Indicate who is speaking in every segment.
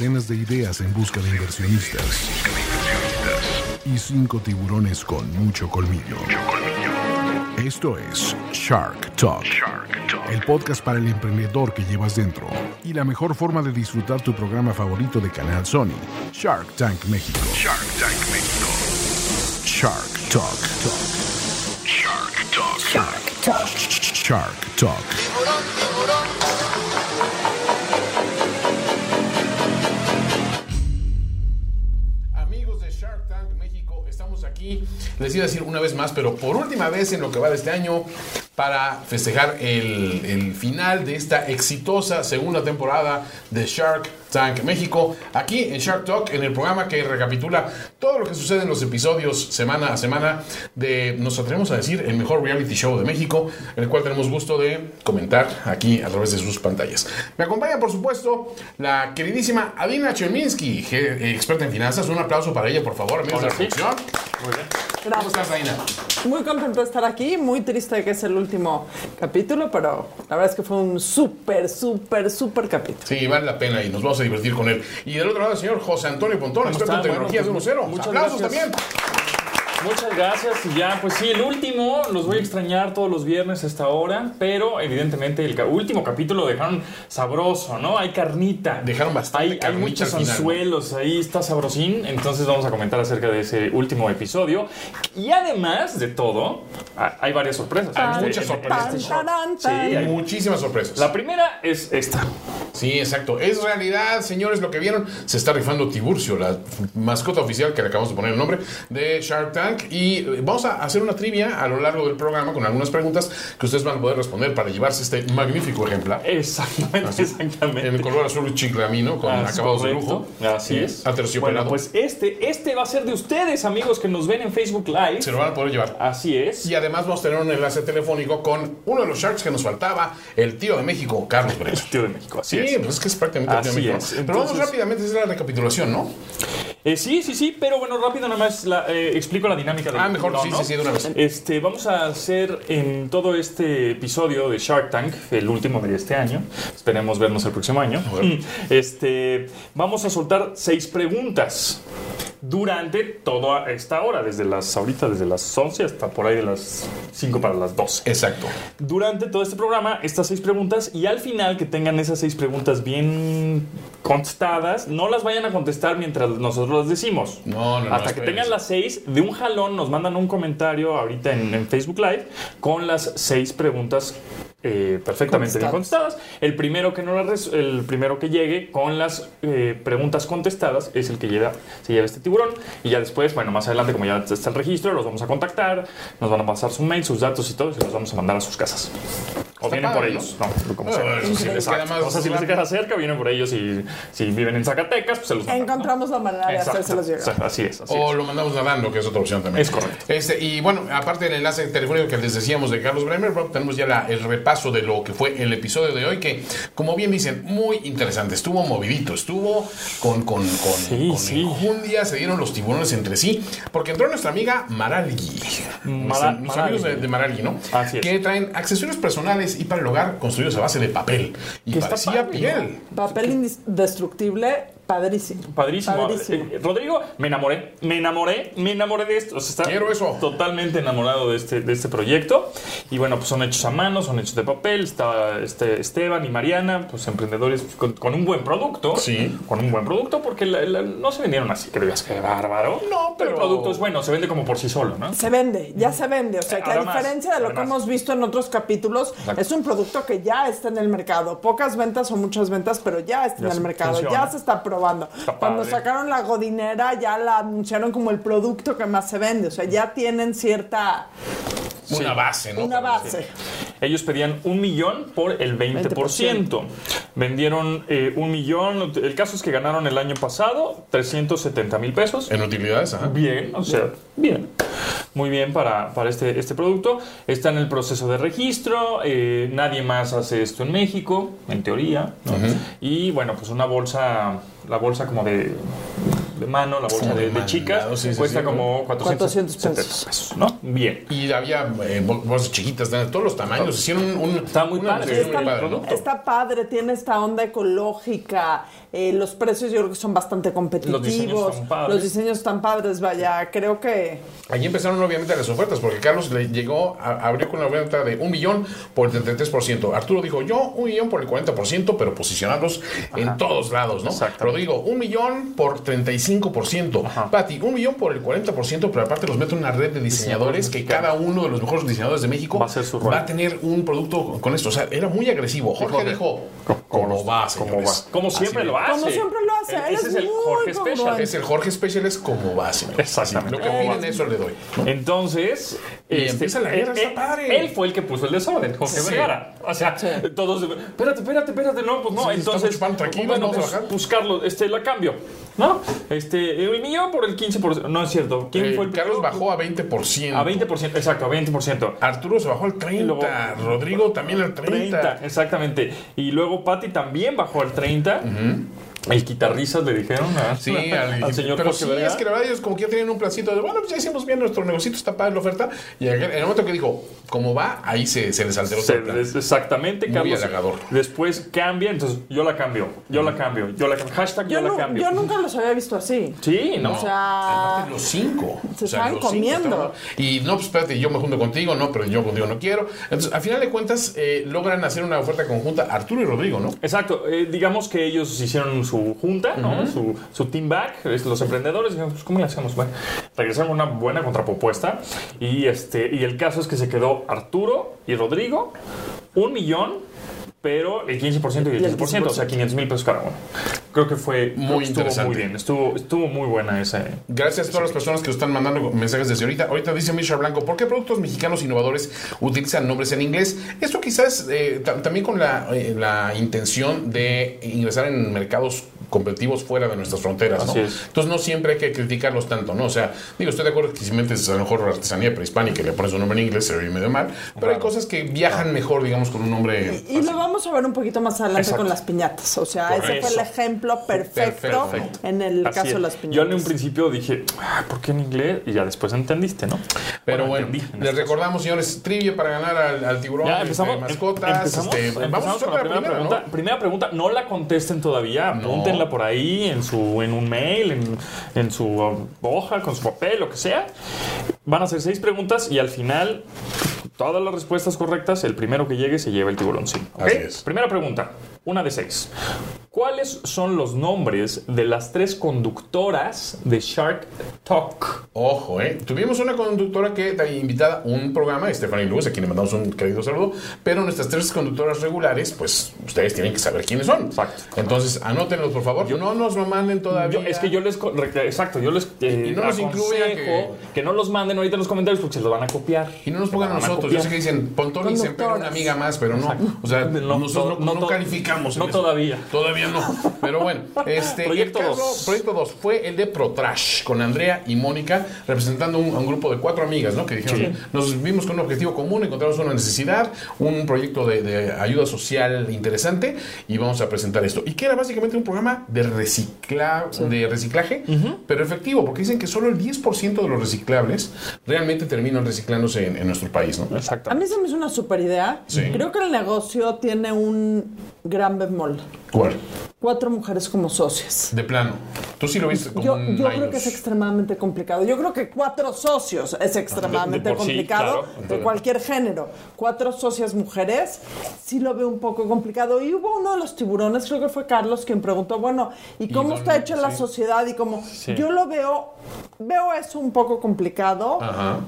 Speaker 1: docenas de ideas en busca de inversionistas y cinco tiburones con mucho colmillo. Esto es Shark Talk, el podcast para el emprendedor que llevas dentro y la mejor forma de disfrutar tu programa favorito de Canal Sony, Shark Tank México. Shark Tank México. Shark Talk. Shark Talk. Shark Talk. Shark Talk.
Speaker 2: Les iba decir una vez más, pero por última vez en lo que va de este año, para festejar el, el final de esta exitosa segunda temporada de Shark Tank México, aquí en Shark Talk, en el programa que recapitula todo lo que sucede en los episodios semana a semana de, nos atrevemos a decir, el mejor reality show de México, en el cual tenemos gusto de comentar aquí a través de sus pantallas. Me acompaña, por supuesto, la queridísima Adina Cherminsky, ge- experta en finanzas. Un aplauso para ella, por favor, amigos de la
Speaker 3: sí.
Speaker 2: producción.
Speaker 3: Muy bien.
Speaker 2: ¿Cómo
Speaker 4: Gracias.
Speaker 2: estás, Adina?
Speaker 4: Muy contento de estar aquí, muy triste que es el último capítulo, pero la verdad es que fue un súper, súper, súper capítulo.
Speaker 2: Sí, vale la pena y nos vamos a divertir con él. Y del otro lado, el señor José Antonio Pontón, experto en tecnologías
Speaker 3: Bueno,
Speaker 2: de
Speaker 3: pues,
Speaker 2: 1-0.
Speaker 3: Muchas
Speaker 2: Aplausos
Speaker 3: gracias.
Speaker 2: también.
Speaker 3: Muchas gracias y ya, pues sí, el último, los voy a extrañar todos los viernes a esta hora, pero evidentemente el último capítulo lo dejaron sabroso, ¿no? Hay carnita.
Speaker 2: Dejaron bastante
Speaker 3: Hay, hay
Speaker 2: carnita
Speaker 3: muchos
Speaker 2: final, ¿no?
Speaker 3: anzuelos, ahí está sabrosín, entonces vamos a comentar acerca de ese último episodio. Y además de todo, ha- hay varias sorpresas.
Speaker 2: Hay
Speaker 3: este-
Speaker 2: muchas sorpresas.
Speaker 3: este show.
Speaker 4: Tan,
Speaker 3: Sí,
Speaker 4: tan, tan.
Speaker 3: hay-
Speaker 2: Muchísimas sorpresas.
Speaker 3: La primera es esta.
Speaker 2: Sí, exacto. Es realidad, señores, lo que vieron. Se está rifando Tiburcio, la mascota oficial que le acabamos de poner el nombre de Shark Tank. Y eh, vamos a hacer una trivia a lo largo del programa con algunas preguntas que ustedes van a poder responder para llevarse este magnífico ejemplar.
Speaker 3: Exactamente, exactamente.
Speaker 2: En el color azul chiclamino con
Speaker 3: Ah,
Speaker 2: acabados de lujo.
Speaker 3: Así
Speaker 2: Eh,
Speaker 3: es.
Speaker 2: Aterciopelado.
Speaker 3: Bueno, pues este, este va a ser de ustedes, amigos que nos ven en Facebook Live.
Speaker 2: se lo van a poder llevar.
Speaker 3: Así es.
Speaker 2: Y además vamos a tener un enlace telefónico con uno de los Sharks que nos faltaba, el tío de México, Carlos Bremer.
Speaker 3: Tío de México, así
Speaker 2: Sí,
Speaker 3: es.
Speaker 2: pues es que es prácticamente el tío de México.
Speaker 3: es.
Speaker 2: Pero vamos
Speaker 3: Entonces-
Speaker 2: rápidamente a hacer la recapitulación, ¿no?
Speaker 3: Eh, sí, sí, sí, pero bueno, rápido nada más la- eh, explico la dinámica del
Speaker 2: Ah, mejor, sí, sí, sí, de una vez.
Speaker 3: Este, vamos a hacer en todo este episodio de Shark Tank, el último de este año, esperemos vernos el próximo año, este, vamos a soltar seis preguntas durante toda esta hora, desde las ahorita, desde las 11 hasta por ahí de las 5 para las 12
Speaker 2: Exacto.
Speaker 3: durante todo este programa estas seis preguntas y al final que tengan esas seis preguntas bien contestadas, no las vayan a contestar mientras nosotros las decimos.
Speaker 2: No, no, no,
Speaker 3: Hasta que tengan las seis, de un jalón nos mandan un comentario ahorita en, en Facebook Live con las seis preguntas eh, perfectamente bien contestadas. El primero que no las res- el primero que llegue con las eh, preguntas contestadas es el que lleva, se lleva este tiburón. Y ya después, bueno, más adelante, como ya está el registro, los vamos a contactar, nos van a pasar su mail, sus datos y todo, y se los vamos a mandar a sus casas. O
Speaker 2: Está
Speaker 3: vienen por
Speaker 2: padre,
Speaker 3: ellos,
Speaker 2: ¿no?
Speaker 3: no, como
Speaker 2: Ah,
Speaker 3: sea.
Speaker 2: les más
Speaker 3: O sea, si les queda cerca, vienen por ellos y si viven en Zacatecas, pues se los mandan, ¿no?
Speaker 4: Encontramos la manera de hacérselos llegar.
Speaker 3: Así es, así
Speaker 2: O
Speaker 3: es.
Speaker 2: lo mandamos nadando, que es otra opción también.
Speaker 3: Es correcto.
Speaker 2: Este, y bueno, aparte del enlace telefónico que les decíamos de Carlos Bremer, tenemos ya la- el repaso de lo que fue el episodio de hoy, que como bien dicen, muy interesante. Estuvo movidito, estuvo con, con, con,
Speaker 3: Sí,
Speaker 2: con
Speaker 3: sí.
Speaker 2: se dieron los tiburones entre sí, porque entró nuestra amiga Marali.
Speaker 3: Mara-
Speaker 2: Nuestros amigos de, de ¿no?
Speaker 3: Así es.
Speaker 2: Que traen accesorios personales y para el hogar construidos a base de papel. Y
Speaker 3: Que
Speaker 2: parecía piel.
Speaker 4: Papel indestructible, padrísimo.
Speaker 3: Padrísimo.
Speaker 4: Padrísimo.
Speaker 3: Eh, Rodrigo, me enamoré, me enamoré, me enamoré de esto. O sea, está
Speaker 2: Quiero eso.
Speaker 3: Totalmente enamorado de este, de este proyecto. Y bueno, pues son hechos a mano, son hechos de papel. Está este Esteban y Mariana, pues emprendedores con, con un buen producto.
Speaker 2: Sí.
Speaker 3: Con un buen producto, porque la- la- no se vendieron así, que digas que bárbaro.
Speaker 2: No, pero-
Speaker 3: el producto es bueno, se vende como por sí solo, ¿no?
Speaker 4: Se vende, ya se vende. O sea, que a diferencia de lo que hemos visto en otros capítulos,
Speaker 3: Exacto.
Speaker 4: es un producto que ya está en el mercado. Pocas ventas o muchas ventas, pero ya está
Speaker 3: Ya
Speaker 4: en el mercado,
Speaker 3: funciona.
Speaker 4: ya se está probando.
Speaker 3: Está
Speaker 4: Cuando
Speaker 3: padre.
Speaker 4: sacaron la godinera, ya la anunciaron como el producto que más se vende. O sea, ya tienen cierta.
Speaker 2: Una base, ¿no?
Speaker 4: una base.
Speaker 3: Ellos pedían un millón por el 20%. Vendieron eh, un millón. El caso es que ganaron el año pasado 370 mil pesos.
Speaker 2: En utilidades, ajá.
Speaker 3: Bien, o sea, bien. Muy bien para, para este, este producto. Está en el proceso de registro. eh, nadie más hace esto en México, en teoría. ¿no? Y bueno, pues una bolsa, la bolsa como de de mano, la bolsa de, de
Speaker 2: mandado,
Speaker 3: chicas,
Speaker 2: sí, sí,
Speaker 3: cuesta
Speaker 2: sí,
Speaker 3: como 400,
Speaker 4: 400 pesos.
Speaker 3: pesos, ¿no? Bien.
Speaker 2: Y había eh, bol- bolsas chiquitas de todos los tamaños. Hicieron un. un
Speaker 3: Está muy
Speaker 2: una
Speaker 3: padre, está-
Speaker 2: muy padre, ¿no?
Speaker 4: Está padre, tiene esta onda ecológica, eh, los precios yo creo que son bastante competitivos,
Speaker 3: Los diseños son padres.
Speaker 4: los diseños están padres, vaya, creo que
Speaker 2: Allí empezaron obviamente las ofertas, porque Carlos le llegó, a- abrió con la oferta de un millón por el 33%. Arturo dijo, yo un millón por el 40%, pero posicionarlos en todos lados, ¿no? Rodrigo, un millón por 35%. Pati, un millón por el 40%, pero aparte los meto en una red de diseñadores que cada uno de los mejores diseñadores de México
Speaker 3: Va a ser su rol.
Speaker 2: va a tener un producto con esto. O sea, era muy agresivo. Jorge
Speaker 3: Jorge,
Speaker 2: dijo,
Speaker 3: ¿cómo
Speaker 2: ¿cómo va,
Speaker 3: Como
Speaker 2: señores?
Speaker 3: va. Como siempre lo hace.
Speaker 4: Como siempre lo hace, él
Speaker 3: Ese
Speaker 4: es
Speaker 3: el Jorge. Special.
Speaker 2: Es el Jorge Special, es como va, señores.
Speaker 3: Exactamente.
Speaker 2: Lo que
Speaker 3: ¿Cómo
Speaker 2: opinen,
Speaker 3: va?
Speaker 2: eso le doy.
Speaker 3: Entonces,
Speaker 2: Y empieza la guerra,
Speaker 3: él,
Speaker 2: está
Speaker 3: él-
Speaker 2: padre.
Speaker 3: él fue el que puso el desorden, Jorge. Vergara. O sea, todos, espérate, espérate, espérate, no, pues no, entonces, bueno,
Speaker 2: vamos a
Speaker 3: pues,
Speaker 2: bajar.
Speaker 3: Carlos, este, la cambio, ¿no? Este, el millón por el 15%, no es cierto. ¿Quién
Speaker 2: Eh,
Speaker 3: fue el
Speaker 2: Carlos bajó a 20%.
Speaker 3: A 20%, exacto, a 20%.
Speaker 2: Arturo se bajó al 30.
Speaker 3: Y luego-
Speaker 2: Rodrigo también al 30.
Speaker 3: 30, exactamente. Y luego Patty también bajó al 30. El quitarrisas le dijeron a-
Speaker 2: Sí, al,
Speaker 3: al señor
Speaker 2: pero sí, es que la verdad ellos como que ya tenían un placito de, bueno, pues ya hicimos bien nuestro negocito, está padre la oferta. Y en el momento que dijo, ¿cómo va? Ahí se, se les alteró todo
Speaker 3: Se-
Speaker 2: el plan.
Speaker 3: es- exactamente,
Speaker 2: Muy
Speaker 3: Carlos.
Speaker 2: halagador.
Speaker 3: Después cambia, entonces yo la cambio, yo la cambio, yo la cambio. Hashtag yo,
Speaker 4: yo,
Speaker 3: la cambio.
Speaker 4: yo nunca los había visto así.
Speaker 3: Sí, no.
Speaker 4: O sea,
Speaker 2: los cinco.
Speaker 4: Se
Speaker 2: los cinco
Speaker 4: comiendo.
Speaker 2: y no, pues espérate, yo me junto contigo, no, pero yo contigo no quiero. Entonces, al final de cuentas, eh, logran hacer una oferta conjunta Arturo y Rodrigo, ¿no?
Speaker 3: Exacto, eh, digamos que ellos hicieron su junta, ¿no? su, su team back, los emprendedores, dijeron, pues, ¿cómo le hacemos? Bueno, regresaron una buena contrapropuesta y, este, y el caso es que se quedó Arturo y Rodrigo, un millón, pero el 15% y el
Speaker 4: Y el
Speaker 3: 15%, o sea, 500 mil pesos cada uno. Creo que fue
Speaker 2: Muy
Speaker 3: estuvo
Speaker 2: interesante.
Speaker 3: muy bien, estuvo, estuvo muy buena esa.
Speaker 2: Gracias a todas las personas que nos están mandando mensajes desde ahorita. Ahorita dice Misha Blanco, ¿por qué productos mexicanos innovadores utilizan nombres en inglés? Esto quizás eh, ta- también con la, eh, la intención de ingresar en mercados competitivos fuera de nuestras fronteras, ¿no? Entonces no siempre hay que criticarlos tanto, ¿no? O sea, digo, estoy de acuerdo que si metes a lo mejor artesanía prehispánica y le pones un nombre en inglés se ve medio mal, pero hay cosas que viajan mejor, digamos, con un nombre...
Speaker 4: Y lo vamos a ver un poquito más adelante
Speaker 3: Exacto.
Speaker 4: con las piñatas. O sea, ese fue el ejemplo perfecto,
Speaker 2: Perfecto.
Speaker 4: en el
Speaker 3: Así
Speaker 4: caso
Speaker 3: es.
Speaker 4: de las
Speaker 3: Yo
Speaker 4: piñatas.
Speaker 3: en un principio dije, "Ah, ¿por qué en inglés? Y ya después entendiste, ¿no?
Speaker 2: Pero bueno, les
Speaker 3: este
Speaker 2: recordamos, señores, trivia para ganar al, al tiburón,
Speaker 3: Ya
Speaker 2: este,
Speaker 3: empezamos, em-
Speaker 2: mascotas.
Speaker 3: empezamos,
Speaker 2: este,
Speaker 3: empezamos
Speaker 2: vamos a hacer
Speaker 3: con la primera,
Speaker 2: primera,
Speaker 3: pregunta.
Speaker 2: ¿no?
Speaker 3: Primera pregunta, no la contesten todavía, por ahí en su en un mail, en, en su hoja, con su papel, lo que sea. Van a ser seis preguntas y al final todas las respuestas correctas, el primero que llegue se lleva el tiburón. Sí, ¿ok?
Speaker 2: Así es.
Speaker 3: Primera pregunta, una de seis. ¿Cuáles son los nombres de las tres conductoras de Shark Talk?
Speaker 2: Ojo, ¿eh? Tuvimos una conductora que invitada a un programa, Stephanie Lewis, a quien le mandamos un querido saludo, pero nuestras tres conductoras regulares, pues ustedes tienen que saber quiénes son.
Speaker 3: Exacto.
Speaker 2: Entonces, anótenlos, por favor. no nos lo manden todavía.
Speaker 3: Yo- es que yo les. Exacto, yo les. eh,
Speaker 2: Y no nos incluya
Speaker 3: aconsejo
Speaker 2: que-
Speaker 3: no los manden ahorita en los comentarios porque se los van a copiar.
Speaker 2: Y no nos pongan a
Speaker 3: Van a
Speaker 2: nosotros. Yo sé que dicen Pontón y siempre una amiga más, pero no. O sea,
Speaker 3: No,
Speaker 2: nosotros no,
Speaker 3: no
Speaker 2: calificamos.
Speaker 3: No todavía.
Speaker 2: Todavía no. Pero bueno, este.
Speaker 3: Proyecto
Speaker 2: el caso-
Speaker 3: dos.
Speaker 2: Proyecto 2 fue el de ProTrash con Andrea y Mónica representando un- a un grupo de cuatro amigas, ¿no? Que dijeron, nos vimos con un objetivo común, encontramos una necesidad, un proyecto de, de ayuda social interesante y vamos a presentar esto. Y que era básicamente un programa de, recicla, de reciclaje, pero efectivo, porque dicen que solo el 10% de los reciclables realmente terminan reciclándose en, en nuestro país, ¿no?
Speaker 3: Exacto.
Speaker 4: A mí se me hizo una super idea.
Speaker 2: Sí.
Speaker 4: Creo que el negocio tiene un gran bemol.
Speaker 2: ¿Cuál?
Speaker 4: Cuatro mujeres como socias.
Speaker 2: De plano. Tú sí lo viste como
Speaker 4: Yo,
Speaker 2: un
Speaker 4: yo creo que es extremadamente complicado. Yo creo que cuatro socios es extremadamente
Speaker 3: De- de por sí,
Speaker 4: complicado
Speaker 3: claro.
Speaker 4: de cualquier género. Cuatro socias mujeres, sí lo veo un poco complicado. Y hubo uno de los tiburones, creo que fue Carlos, quien preguntó, bueno, ¿y cómo está hecha la sociedad? Y cómo
Speaker 3: Sí.
Speaker 4: yo lo veo, veo eso un poco complicado.
Speaker 2: Ajá.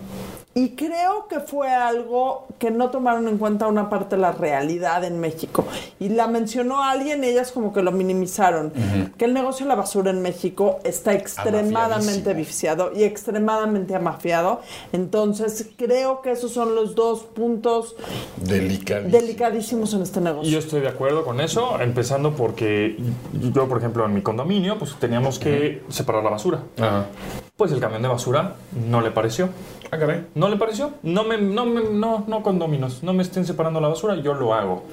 Speaker 4: Y creo que fue algo que no tomaron en cuenta una parte de la realidad en México. Y la mencionó alguien y ellas como que lo minimizaron. Que el negocio de la basura en México está extremadamente viciado y extremadamente amafiado. Entonces creo que esos son los dos puntos
Speaker 2: Delicadísimo.
Speaker 4: delicadísimos en este negocio.
Speaker 3: Yo estoy de acuerdo con eso, empezando porque yo, por ejemplo, en mi condominio, pues teníamos que separar la basura. Pues el camión de basura no le pareció.
Speaker 2: Ah, caray.
Speaker 3: ¿No le pareció? No me, no me, no, no condóminos, no me estén separando la basura, yo lo hago.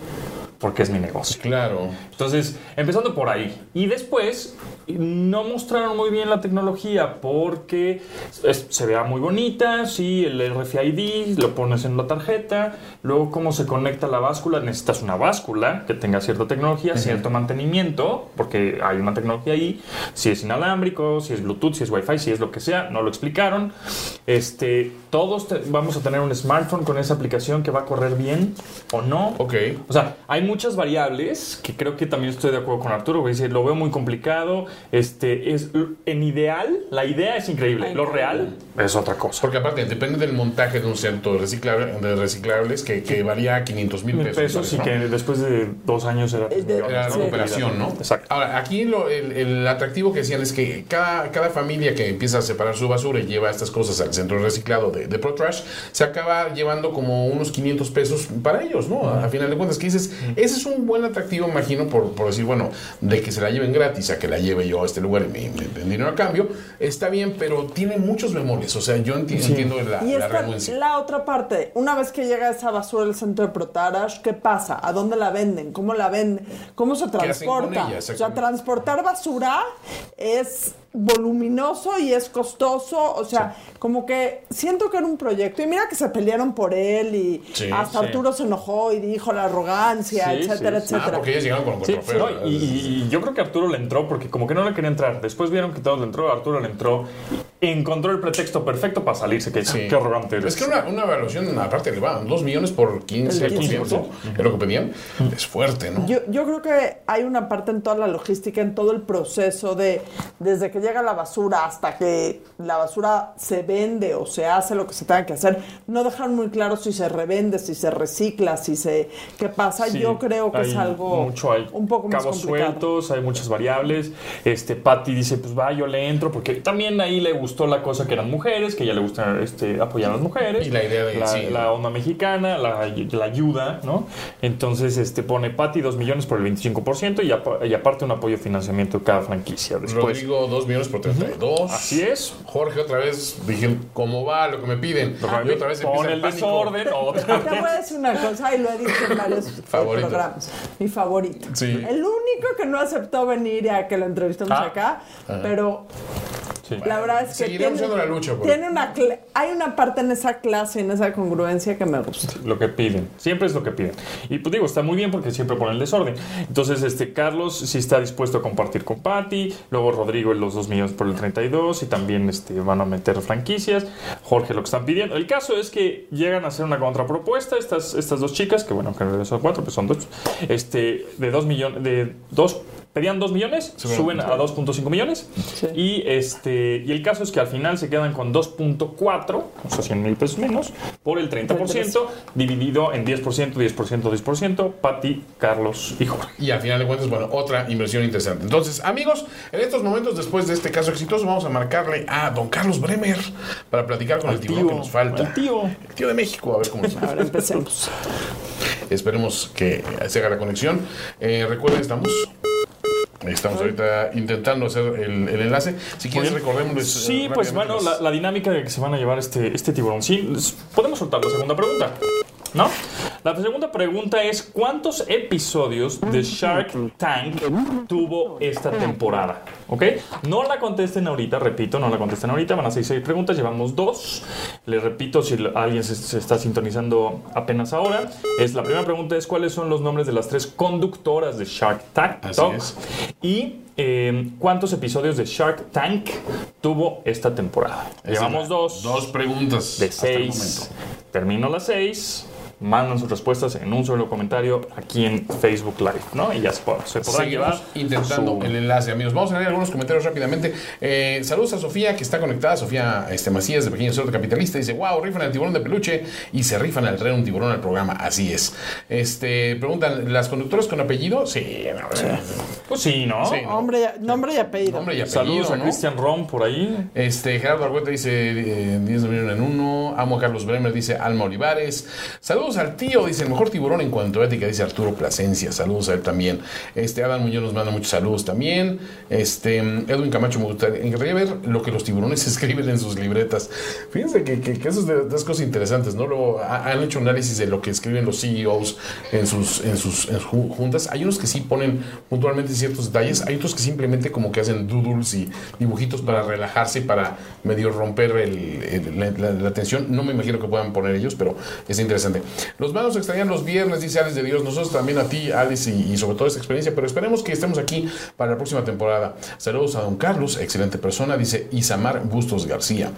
Speaker 3: Porque es mi negocio.
Speaker 2: Claro.
Speaker 3: Entonces, empezando por ahí. Y después, no mostraron muy bien la tecnología porque es- se vea muy bonita, sí, el RFID, lo pones en la tarjeta, luego cómo se conecta la báscula, necesitas una báscula que tenga cierta tecnología, cierto mantenimiento, porque hay una tecnología ahí, si es inalámbrico, si es Bluetooth, si es Wi-Fi, si es lo que sea, no lo explicaron. Este, todos te- vamos a tener un smartphone con esa aplicación que va a correr bien o no.
Speaker 2: Ok.
Speaker 3: O sea, hay muchas variables que creo que también estoy de acuerdo con Arturo, que dice, lo veo muy complicado. Este, es en ideal, la idea es increíble. Lo real es otra cosa.
Speaker 2: Porque aparte, depende del montaje de un centro de, reciclable- de reciclables que, que varía a 500 mil pesos.
Speaker 3: pesos y
Speaker 2: ¿no?
Speaker 3: que después de dos años era,
Speaker 4: de-
Speaker 3: ¿no?
Speaker 2: recuperación, ¿no?
Speaker 3: Exacto.
Speaker 2: Ahora, aquí lo- el, el atractivo que decían es que cada, cada familia que empieza a separar su basura y lleva estas cosas al centro de reciclado de, de ProTrash, se acaba llevando como unos 500 pesos para ellos, ¿no? A, a final de cuentas, que dices, ese es un buen atractivo, imagino, por, por decir, bueno, de que se la lleven gratis a que la lleve yo a este lugar y me, me den dinero a cambio, está bien, pero tiene muchos bemoles, o sea, yo enti- entiendo la,
Speaker 4: Y
Speaker 2: la
Speaker 4: esta, la otra parte, una vez que llega esa basura al centro de Protarash, ¿qué pasa? ¿A dónde la venden? ¿Cómo la venden? ¿Cómo se
Speaker 2: hacen con
Speaker 4: transporta?
Speaker 2: ella?
Speaker 4: o sea, transportar basura es voluminoso y es costoso, o sea, como que siento que era un proyecto y mira que se pelearon por él y
Speaker 2: Sí,
Speaker 4: hasta
Speaker 3: sí.
Speaker 4: Arturo se enojó y dijo la arrogancia,
Speaker 3: Sí,
Speaker 4: etcétera,
Speaker 3: sí, sí.
Speaker 2: Ah,
Speaker 4: etcétera.
Speaker 2: porque ellos llegaron con, con
Speaker 3: Sí,
Speaker 2: trofeo.
Speaker 3: no, y- y yo creo que Arturo le entró porque como que no le quería entrar. Después vieron que todos le entró, Arturo le entró, encontró el pretexto perfecto para salirse. Que,
Speaker 2: Sí.
Speaker 3: Qué arrogante eres.
Speaker 2: Es que una, una evaluación, aparte, le va 2 millones por 15%,
Speaker 4: El 15%.
Speaker 2: es lo que pedían. Es fuerte, ¿no?
Speaker 4: Yo, yo creo que hay una parte en toda la logística, en todo el proceso de desde que llega la basura hasta que la basura se vende o se hace lo que se tenga que hacer. No dejaron muy claro si se revende, si se recicla, si se... ¿Qué pasa?
Speaker 3: Sí,
Speaker 4: yo creo que es algo
Speaker 3: mucho hay
Speaker 4: un poco más
Speaker 3: cabos
Speaker 4: complicado.
Speaker 3: sueltos, hay muchas variables. Este Patty dice, pues va, yo le entro porque también ahí le gustó la cosa que eran mujeres, que ya le gusta este apoyar a las mujeres.
Speaker 2: Y la idea de-
Speaker 3: la,
Speaker 2: sí.
Speaker 3: la onda mexicana, la, la ayuda, ¿no? Entonces este pone Patty 2 millones por el 25% y, apa- y aparte un apoyo de financiamiento de cada franquicia. Después,
Speaker 2: Rodrigo, 2 millones por 32.
Speaker 3: así es.
Speaker 2: Jorge, otra vez, dije, ¿cómo va lo que me piden? Y otra vez
Speaker 3: Pon
Speaker 2: empieza
Speaker 3: el
Speaker 2: pánico.
Speaker 3: desorden, otra
Speaker 4: Te voy a decir una cosa, y lo he dicho en varios eh, programas. Mi favorito.
Speaker 2: Sí.
Speaker 4: El único que no aceptó venir a que lo entrevistemos
Speaker 3: Ah.
Speaker 4: acá, pero
Speaker 3: Sí.
Speaker 4: la verdad es que
Speaker 2: Seguiremos
Speaker 4: tiene,
Speaker 2: haciendo la lucha, pues.
Speaker 4: tiene una hay una parte en esa clase, en esa congruencia que me gusta.
Speaker 3: lo que piden. Siempre es lo que piden. Y pues digo, está muy bien porque siempre ponen el desorden. Entonces, este Carlos sí está dispuesto a compartir con Patty. Luego Rodrigo los 2 millones por el 32. Y también este, van a meter franquicias. Jorge lo que están pidiendo. El caso es que llegan a hacer una contrapropuesta. Estas, estas dos chicas, que bueno, que en realidad son cuatro, pues son dos. Este, de 2 millones. De dos. Pedían 2 millones, suben a 2.5 millones. Y este y el caso es que al final se quedan con 2.4, o sea, 100 mil pesos menos, por el 30%, dividido en 10%, 10%, 10%, Pati, Carlos y Jorge.
Speaker 2: Y al final de cuentas, bueno, otra inversión interesante. Entonces, amigos, en estos momentos, después de este caso exitoso, vamos a marcarle a don Carlos Bremer para platicar con el tiburón que nos falta.
Speaker 3: el tío.
Speaker 2: El tío de México, a ver cómo va.
Speaker 4: Ahora empecemos.
Speaker 2: Esperemos que se haga la conexión. Eh, recuerden, estamos. Estamos ahorita intentando hacer el, el enlace. Si quieres,
Speaker 3: bien.
Speaker 2: recordémosles. eh,
Speaker 3: Sí, pues bueno, la, la dinámica de que se van a llevar este, este tiburón. Sí, podemos soltar la segunda pregunta. ¿No? La segunda pregunta es: ¿cuántos episodios de Shark Tank tuvo esta temporada? ¿Ok? No la contesten ahorita, repito, no la contesten ahorita. Van a ser seis preguntas, llevamos dos. Les repito, si alguien se, se está sintonizando apenas ahora, es la primera pregunta es: ¿cuáles son los nombres de las tres conductoras de Shark Tank?
Speaker 2: Así es.
Speaker 3: Y eh, ¿cuántos episodios de Shark Tank tuvo esta temporada? Llevamos dos.
Speaker 2: Dos preguntas.
Speaker 3: de
Speaker 2: hasta el
Speaker 3: seis.
Speaker 2: momento.
Speaker 3: Termino las seis. Mandan sus respuestas en un solo comentario aquí en Facebook Live, ¿no? Y ya se, pod- se podrán llevar.
Speaker 2: Intentando
Speaker 3: su-
Speaker 2: el enlace, amigos. Vamos a leer algunos comentarios rápidamente. Eh, saludos a Sofía, que está conectada. Sofía este, Macías, de Pequeño Cerdo Capitalista. Dice, wow, rifan el tiburón de peluche y se rifan al traer un tiburón al programa. Así es. Este, preguntan, ¿las conductoras con apellido? Sí, no,
Speaker 3: Pues sí, ¿no?
Speaker 2: Sí, ¿no?
Speaker 4: Nombre, y- nombre y apellido.
Speaker 2: Nombre y apellido,
Speaker 3: Saludos a
Speaker 2: ¿no?
Speaker 3: Christian Rom por ahí.
Speaker 2: Este, Gerardo Argueta dice eh, 10 de millones en uno. Amo a Carlos Bremer, dice Alma Olivares. Saludos Saludos al tío, dice el mejor tiburón en cuanto a ética, dice Arturo Plasencia. Saludos a él también. Este Adam Muñoz nos manda muchos saludos también. Este Edwin Camacho me gustaría ver lo que los tiburones escriben en sus libretas. Fíjense que, que, eso es de, las cosas interesantes, ¿no? Luego han hecho análisis de lo que escriben los CEOs en sus, en sus juntas. Hay unos que sí ponen puntualmente ciertos detalles, hay otros que simplemente como que hacen doodles y dibujitos para relajarse, para medio romper la, tensión. No me imagino que puedan poner ellos, pero es interesante. Los manos extrañan los viernes, dice Alex de Dios. Nosotros también a ti, Alice, y, sobre todo esta experiencia, pero esperemos que estemos aquí para la próxima temporada. Saludos a don Carlos, excelente persona, dice Isamar Bustos García.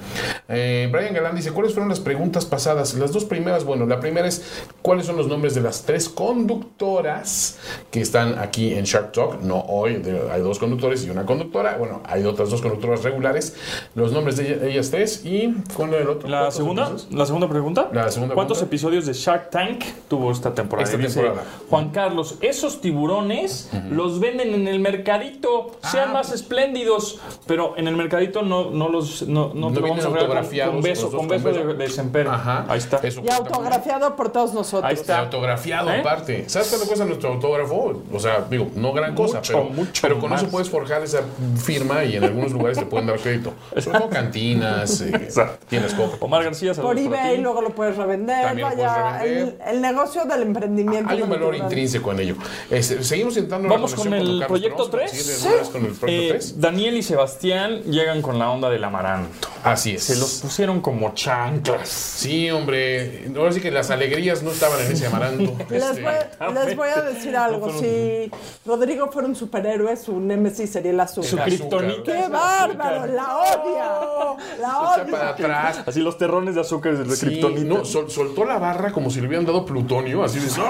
Speaker 2: Eh, Brian Galán dice, ¿cuáles fueron las preguntas pasadas? Las dos primeras, bueno, la primera es, ¿cuáles son los nombres de las tres conductoras que están aquí en Shark Talk? No hoy, hay dos conductores y una conductora. Bueno, hay otras dos conductoras regulares. Los nombres de ellas tres y con el otro.
Speaker 3: La segunda, la segunda pregunta.
Speaker 2: La segunda
Speaker 3: ¿Cuántos episodios de Shark Tank tuvo esta temporada?
Speaker 2: Esta temporada.
Speaker 3: Juan Carlos, esos tiburones los venden en el mercadito, sean ah. más espléndidos, pero en el mercadito no, no los no, no,
Speaker 2: no vamos a
Speaker 3: con, con beso, con beso, de, de Sempero.
Speaker 2: Ajá.
Speaker 3: Ahí está.
Speaker 4: y autografiado por todos nosotros.
Speaker 3: Ahí está.
Speaker 2: autografiado ¿Eh? aparte. ¿Sabes cuánto cuesta nuestro autógrafo? O sea, digo, no gran cosa, pero, pero con eso puedes forjar esa firma y en algunos lugares te pueden dar crédito. Son cantinas, eh, tienes coco.
Speaker 3: Omar García,
Speaker 4: Por eBay, luego lo puedes revender.
Speaker 2: También
Speaker 4: Vaya,
Speaker 2: El,
Speaker 4: el, negocio del emprendimiento.
Speaker 2: Hay un valor intrínseco en ello. Este, seguimos intentando
Speaker 3: Vamos con el, proyecto 3.
Speaker 2: ¿Sí? con el proyecto 3.
Speaker 3: Eh, Daniel y Sebastián llegan con la onda del amaranto.
Speaker 2: Así es.
Speaker 3: Se los pusieron como chanclas.
Speaker 2: Sí, hombre. Ahora sí que las alegrías no estaban en ese amaranto.
Speaker 4: les, este, voy, les, voy, a decir algo. Si Rodrigo fuera un superhéroe, su némesis sería el azúcar.
Speaker 3: Su kriptonita.
Speaker 4: ¡Qué bárbaro! ¡La odia! ¡La odia!
Speaker 2: para atrás.
Speaker 3: Así los terrones de azúcar de
Speaker 2: sí, No, soltó la barra como si le hubieran dado plutonio. Así de.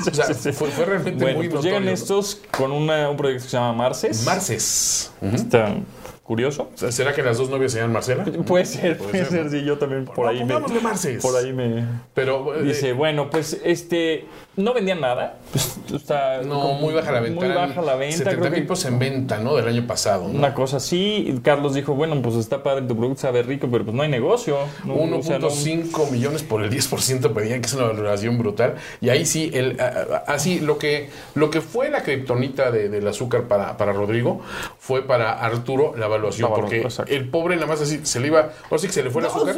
Speaker 2: O sea, fue, fue, realmente
Speaker 3: bueno,
Speaker 2: muy
Speaker 3: pues llegan estos con una, un proyecto que se llama Marces.
Speaker 2: Marces.
Speaker 3: Está curioso.
Speaker 2: ¿Será que las dos novias se llaman Marcela?
Speaker 3: Puede ser, puede, ser, sí, yo también por ahí me.
Speaker 2: Marces.
Speaker 3: Por ahí me.
Speaker 2: Pero.
Speaker 3: Eh, dice, bueno, pues este no vendían nada. Pues,
Speaker 2: no, muy baja la venta.
Speaker 3: Muy baja la venta.
Speaker 2: 70 mil pesos en venta, ¿no? Del año pasado. ¿no?
Speaker 3: Una cosa así. Carlos dijo, bueno, pues está padre, tu producto sabe rico, pero pues no hay negocio.
Speaker 2: 1.5 o sea, no... millones por el 10% pedían, que es una valoración brutal. Y ahí sí, el, así, lo que, lo que fue la criptonita de, del azúcar para, para Rodrigo fue para Arturo la evaluación. porque exacto. el pobre nada más así se le iba, o sí que se le fue el azúcar.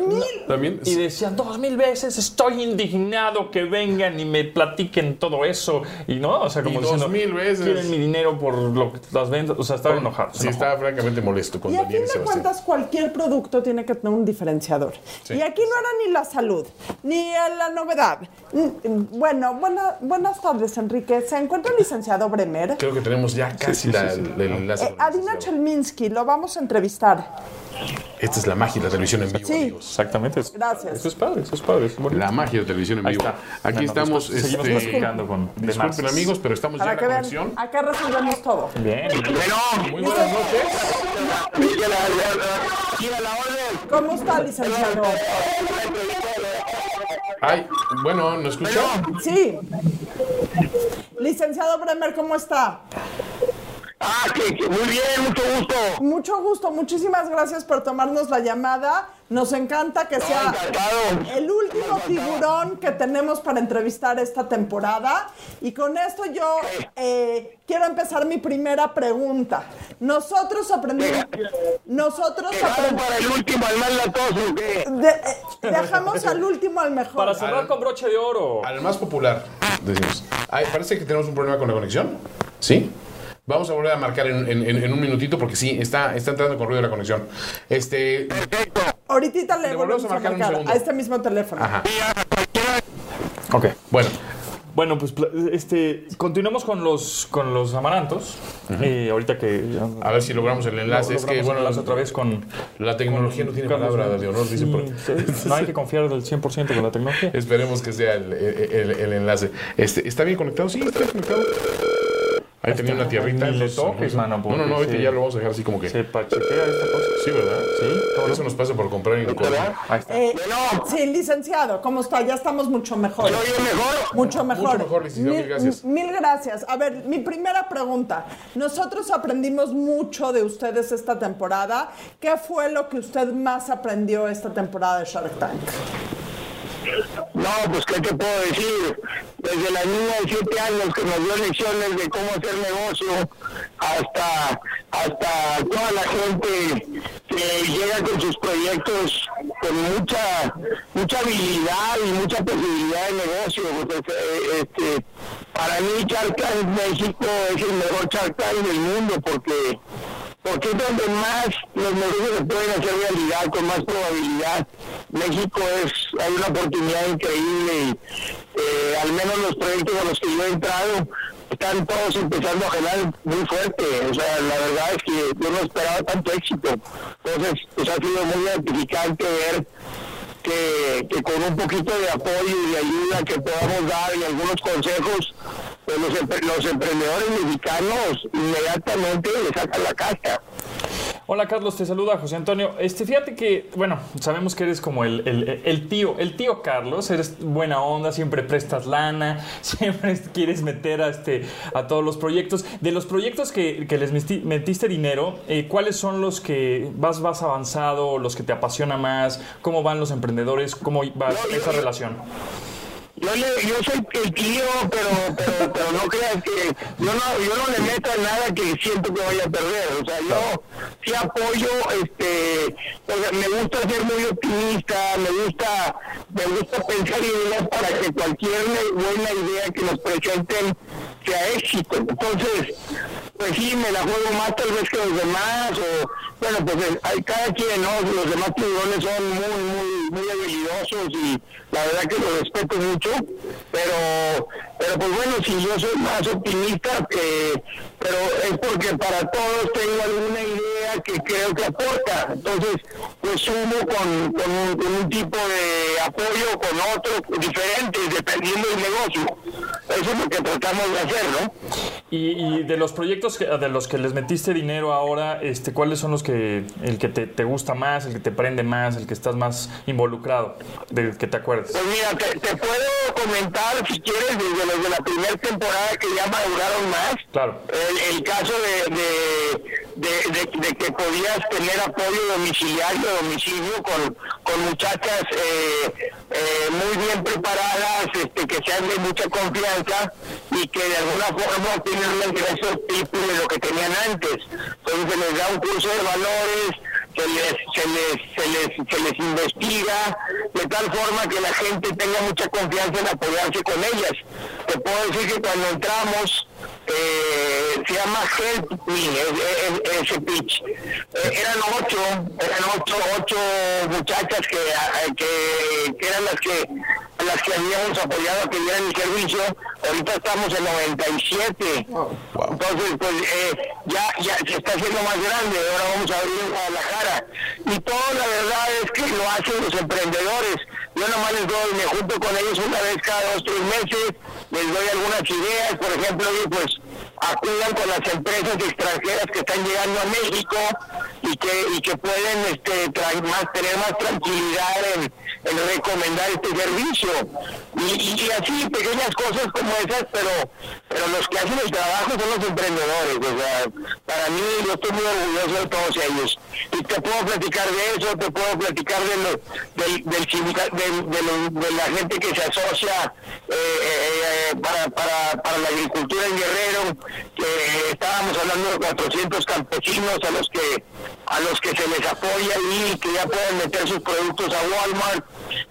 Speaker 2: También.
Speaker 3: Y decían, dos mil veces estoy indignado que vengan y me platiquen en todo eso. Y no, o sea, como
Speaker 2: y diciendo, mil veces.
Speaker 3: quieren mi dinero por lo que las ventas. O sea, estaba enojado.
Speaker 2: Sí, estaba francamente molesto con
Speaker 4: Y a fin de cuentas, cualquier producto tiene que tener un diferenciador. Sí. Y aquí no era ni la salud, ni la novedad. Bueno, buena, buenas tardes, Enrique. ¿Se encuentra el licenciado Bremer?
Speaker 2: Creo que tenemos ya casi sí, la, el enlace.
Speaker 4: Eh, Adina Chelminsky, lo vamos a entrevistar.
Speaker 2: Esta es la magia de la televisión en vivo,
Speaker 4: sí.
Speaker 2: amigos.
Speaker 3: Exactamente.
Speaker 4: Gracias.
Speaker 3: Eso es padre, eso es padre. Es
Speaker 2: la magia de la televisión en vivo. Aquí bueno, estamos.
Speaker 3: Este, seguimos platicando con
Speaker 2: Disculpen, amigos, pero estamos
Speaker 4: Para
Speaker 2: ya
Speaker 4: que
Speaker 2: en la
Speaker 4: vean,
Speaker 2: conexión.
Speaker 4: Acá resolvemos todo.
Speaker 3: Bien.
Speaker 2: Bueno, muy buenas noches.
Speaker 4: ¿Cómo está, licenciado?
Speaker 2: Ay, bueno, ¿no escuchó?
Speaker 4: Sí. Licenciado Bremer, ¿cómo está?
Speaker 5: Ah, que, que, muy bien, mucho gusto.
Speaker 4: Mucho gusto, muchísimas gracias por tomarnos la llamada. Nos encanta que sea
Speaker 5: encantado.
Speaker 4: el último tiburón que tenemos para entrevistar esta temporada. Y con esto yo eh, quiero empezar mi primera pregunta. Nosotros aprendimos. Nosotros aprendimos.
Speaker 5: para el último, al más latoso, ¿qué?
Speaker 4: De, eh, dejamos al último al mejor.
Speaker 3: Para cerrar al, con broche de oro.
Speaker 2: Al más popular, decimos. Ay, parece que tenemos un problema con la conexión. ¿Sí? Vamos a volver a marcar en, en, en, un minutito porque sí, está, está entrando con ruido la conexión. Este.
Speaker 4: Ahorita le, le volvemos, a marcar, a, marcar a, este mismo teléfono.
Speaker 2: Ajá.
Speaker 3: Ok.
Speaker 2: Bueno.
Speaker 3: Bueno, pues este, continuamos con los con los amarantos. Uh -huh. eh, ahorita que
Speaker 2: a ver si logramos el enlace. Es que bueno,
Speaker 3: enlace otra vez con
Speaker 2: la tecnología
Speaker 3: con
Speaker 2: no tiene palabra de honor, dice
Speaker 3: sí, No hay que confiar del 100% de la tecnología.
Speaker 2: Esperemos que sea el, el, el, enlace. Este, ¿Está bien conectado? Sí, está conectado. Ahí tenía una tierrita.
Speaker 3: Toques, mano.
Speaker 2: No, no, no, ahorita ya lo vamos a dejar así como que.
Speaker 3: Se pachequea esta cosa.
Speaker 2: Sí, ¿verdad?
Speaker 3: Sí.
Speaker 2: Eso nos pasa por comprar y no comprar.
Speaker 3: Ahí está.
Speaker 4: Eh, sí, licenciado, ¿cómo está? Ya estamos mucho mejor.
Speaker 5: ¿Yo mejor?
Speaker 4: Mucho mejor.
Speaker 2: Mucho mejor, licenciado. Mil, mil gracias.
Speaker 4: Mil gracias. A ver, mi primera pregunta. Nosotros aprendimos mucho de ustedes esta temporada. ¿Qué fue lo que usted más aprendió esta temporada de Shark Tank?
Speaker 5: No, pues qué te puedo decir, desde la niña de 7 años que nos dio lecciones de cómo hacer negocio hasta hasta toda la gente que llega con sus proyectos con mucha mucha habilidad y mucha posibilidad de negocio. Este, para mí Shark Tank México es el mejor Shark del mundo porque porque es donde más los negocios se pueden hacer realidad con más probabilidad. México es, hay una oportunidad increíble y eh, al menos los proyectos a los que yo he entrado están todos empezando a generar muy fuerte. O sea, la verdad es que yo no esperaba tanto éxito. Entonces, pues ha sido muy gratificante ver que, con un poquito de apoyo y de ayuda que podamos dar y algunos consejos, pues los, los emprendedores mexicanos inmediatamente le sacan la casa.
Speaker 3: Hola Carlos, te saluda José Antonio. Este, fíjate que, bueno, sabemos que eres como el, el, tío, el tío Carlos, eres buena onda, siempre prestas lana, siempre quieres meter a, este, a todos los proyectos. De los proyectos que, que les metiste dinero, eh, ¿cuáles son los que vas, vas avanzado, los que te apasiona más? ¿Cómo van los emprendedores? ¿Cómo va esa relación?
Speaker 5: Yo, le, yo soy el tío, pero, pero, pero no creas que yo no, yo no le meto nada que siento que vaya a perder. O sea, yo sí apoyo, este, me gusta ser muy optimista, me gusta, me gusta pensar ideas para que cualquier buena idea que nos presenten sea éxito. Entonces, pues me la juego más tal vez que los demás, o bueno, pues eh, hay cada quien, ¿no? Los demás tiburones son muy, muy, muy habilidosos y la verdad que los respeto mucho, pero, pero pues bueno, si yo soy más optimista, eh, pero es porque para todos tengo alguna idea que creo que aporta, entonces pues sumo con, con, un, tipo de apoyo con otro diferente, dependiendo del negocio. Eso es lo que tratamos de hacer, ¿no?
Speaker 3: Y, de los proyectos de los que les metiste dinero ahora, este, ¿cuáles son los que el que te, te gusta más, el que te prende más, el que estás más involucrado, del que te acuerdas?
Speaker 5: Pues mira, te, puedo comentar, si quieres, desde los de la primera temporada que ya maduraron más.
Speaker 3: Claro.
Speaker 5: El, caso de, de, que podías tener apoyo domiciliario, domicilio, con, con muchachas eh, eh, muy bien preparadas, este, que sean de mucha confianza y que de alguna forma tienen un ingreso tipo de lo que tenían antes. Entonces se les da un curso de valores se les, se les, se les, se les investiga de tal forma que la gente tenga mucha confianza en apoyarse con ellas. Te puedo decir que cuando entramos, eh, se llama Help Me, ese pitch. Eh, eran ocho, eran ocho, ocho muchachas que, que, que eran las que las que habíamos apoyado a que dieran el servicio, ahorita estamos en 97. Entonces, pues eh, ya, ya se está haciendo más grande, ahora vamos a abrir en Guadalajara. Y todo la verdad es que lo hacen los emprendedores. Yo nomás les doy, me junto con ellos una vez cada dos, tres meses, les doy algunas ideas, por ejemplo, pues acudan con las empresas extranjeras que están llegando a México y que, y que pueden este, más, tener más tranquilidad en, recomendar este servicio. Y, así pequeñas cosas como esas, pero, pero los que hacen el trabajo son los emprendedores. O sea, para mí yo estoy muy orgulloso de todos ellos. Y te puedo platicar de eso, te puedo platicar de, lo, del, del de, la gente que se asocia eh, eh, eh, para, para, para la agricultura en Guerrero, que estábamos hablando de 400 campesinos a los que a los que se les apoya y que ya pueden meter sus productos a Walmart,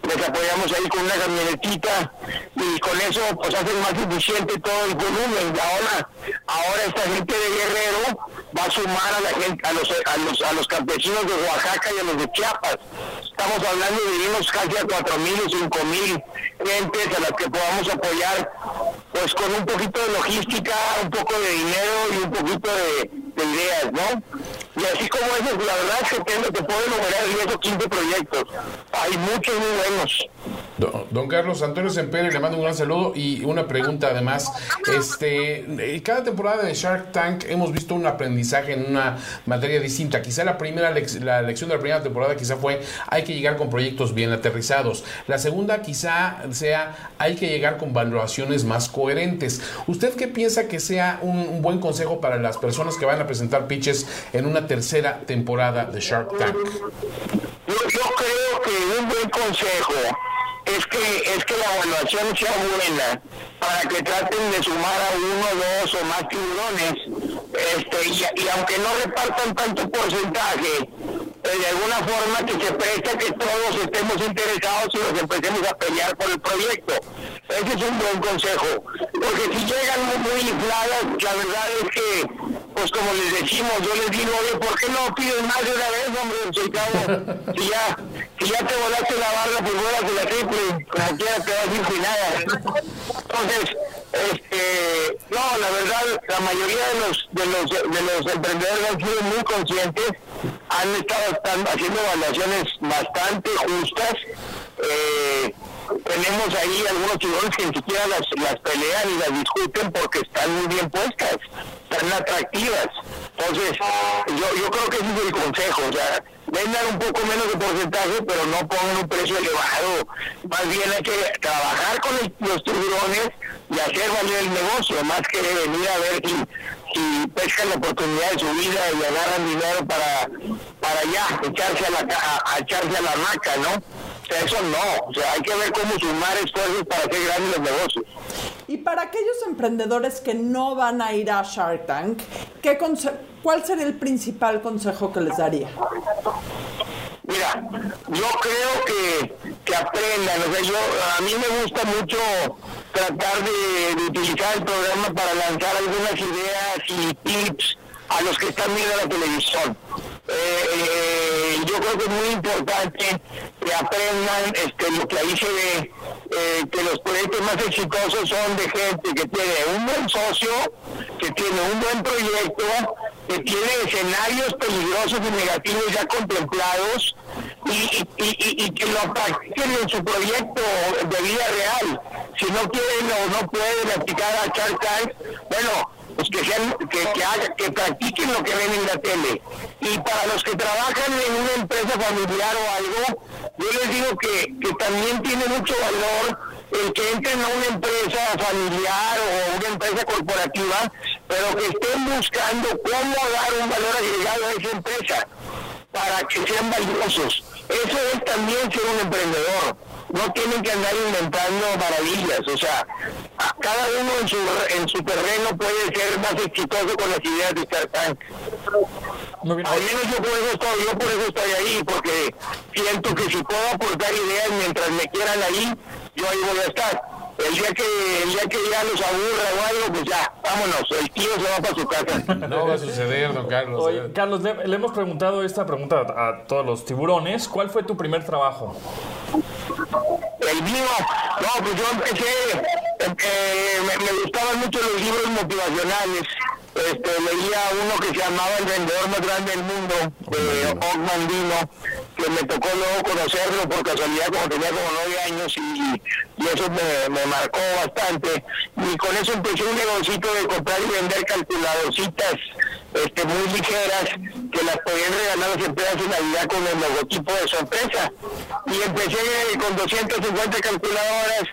Speaker 5: les apoyamos ahí con una camionetita y con eso pues hacen más eficiente todo el volumen. Y ahora, ahora esta gente de Guerrero va a sumar a la gente, a los, a los, a los campesinos de Oaxaca y a los de Chiapas. Estamos hablando de unos casi a cuatro mil o cinco mil gentes a las que podamos apoyar pues con un poquito de logística, un poco de dinero y un poquito de, ideas, ¿no? Y así como eso, la verdad es que te puedo enumerar 10 o 15 proyectos. Hay muchos muy buenos.
Speaker 2: Don, Carlos Antonio Sempere le mando un gran saludo y una pregunta además. Este, eh, cada temporada de Shark Tank hemos visto un aprendizaje en una materia distinta. Quizá la primera la lección de la primera temporada quizá fue hay que llegar con proyectos bien aterrizados. La segunda quizá sea hay que llegar con valoraciones más coherentes. ¿Usted qué piensa que sea un, buen consejo para las personas que van a presentar pitches en una tercera temporada de Shark Tank?
Speaker 5: Yo, yo creo que un buen consejo es que es que la evaluación sea buena para que traten de sumar a uno, dos o más tiburones este, y, aunque no repartan tanto porcentaje, eh, de alguna forma que se presta que todos estemos interesados y nos empecemos a pelear por el proyecto. Ese es un buen consejo, porque si llegan muy, muy la verdad es que, pues como les decimos, yo les digo, oye, ¿por qué no piden más de una vez, hombre? Si ya, si ya te volaste la barra, pues vuelas de la triple, como quiera te vas a ir nada. Entonces, este, no, la verdad, la mayoría de los, de los, de los emprendedores han sido muy conscientes, han estado haciendo evaluaciones bastante justas. Eh, tenemos ahí algunos tiburones que ni siquiera las, las pelean y las discuten porque están muy bien puestas, están atractivas. Entonces, yo, yo creo que ese es el consejo, o sea, vendan un poco menos de porcentaje, pero no pongan un precio elevado. Más bien hay que trabajar con los tiburones y hacer valer el negocio, más que venir a ver si, si pescan la oportunidad de su vida y agarran dinero para, para allá, echarse a la, a, echarse a la maca, ¿no? Eso no, o sea, hay que ver cómo sumar esfuerzos para hacer grandes los negocios.
Speaker 4: Y para aquellos emprendedores que no van a ir a Shark Tank, ¿qué ¿cuál sería el principal consejo que les daría?
Speaker 5: Mira, yo creo que, que aprendan, o sea, yo, a mí me gusta mucho tratar de, utilizar el programa para lanzar algunas ideas y tips a los que están viendo la televisión. Eh, yo creo que es muy importante que aprendan este, lo que ahí se ve, eh, que los proyectos más exitosos son de gente que tiene un buen socio, que tiene un buen proyecto, que tiene escenarios peligrosos y negativos ya contemplados y, y, y, que lo practiquen en su proyecto de vida real. Si no quieren o no pueden aplicar a Shark bueno, pues que sean, que, que, que practiquen lo que ven en la tele. Y para los que trabajan en una empresa familiar o algo, yo les digo que, que también tiene mucho valor el que entren a una empresa familiar o una empresa corporativa, pero que estén buscando cómo dar un valor agregado a esa empresa para que sean valiosos. Eso es también ser un emprendedor. No tienen que andar inventando maravillas. O sea, cada uno en su, en su terreno puede ser más exitoso con las ideas de Shark Tank. Al menos yo por eso estoy, yo por eso estoy ahí, porque siento que si puedo aportar ideas mientras me quieran ahí, yo ahí voy a estar. El día que, el día que ya los aburra o algo, pues ya, vámonos, el tío se va para su casa.
Speaker 2: No va a suceder, don Carlos.
Speaker 3: Oye, Carlos, le, le, hemos preguntado esta pregunta a todos los tiburones. ¿Cuál fue tu primer trabajo?
Speaker 5: El mío, no, pues yo empecé, eh, me, me gustaban mucho los libros motivacionales este, leía uno que se llamaba El vendedor más grande del mundo, de Og Dino, que me tocó luego conocerlo por casualidad cuando tenía como nueve años y, y eso me, me, marcó bastante. Y con eso empecé un negocito de comprar y vender calculadorcitas este, muy ligeras que las podían regalar las empresas en Navidad con el logotipo de su empresa. Y empecé con 250 calculadoras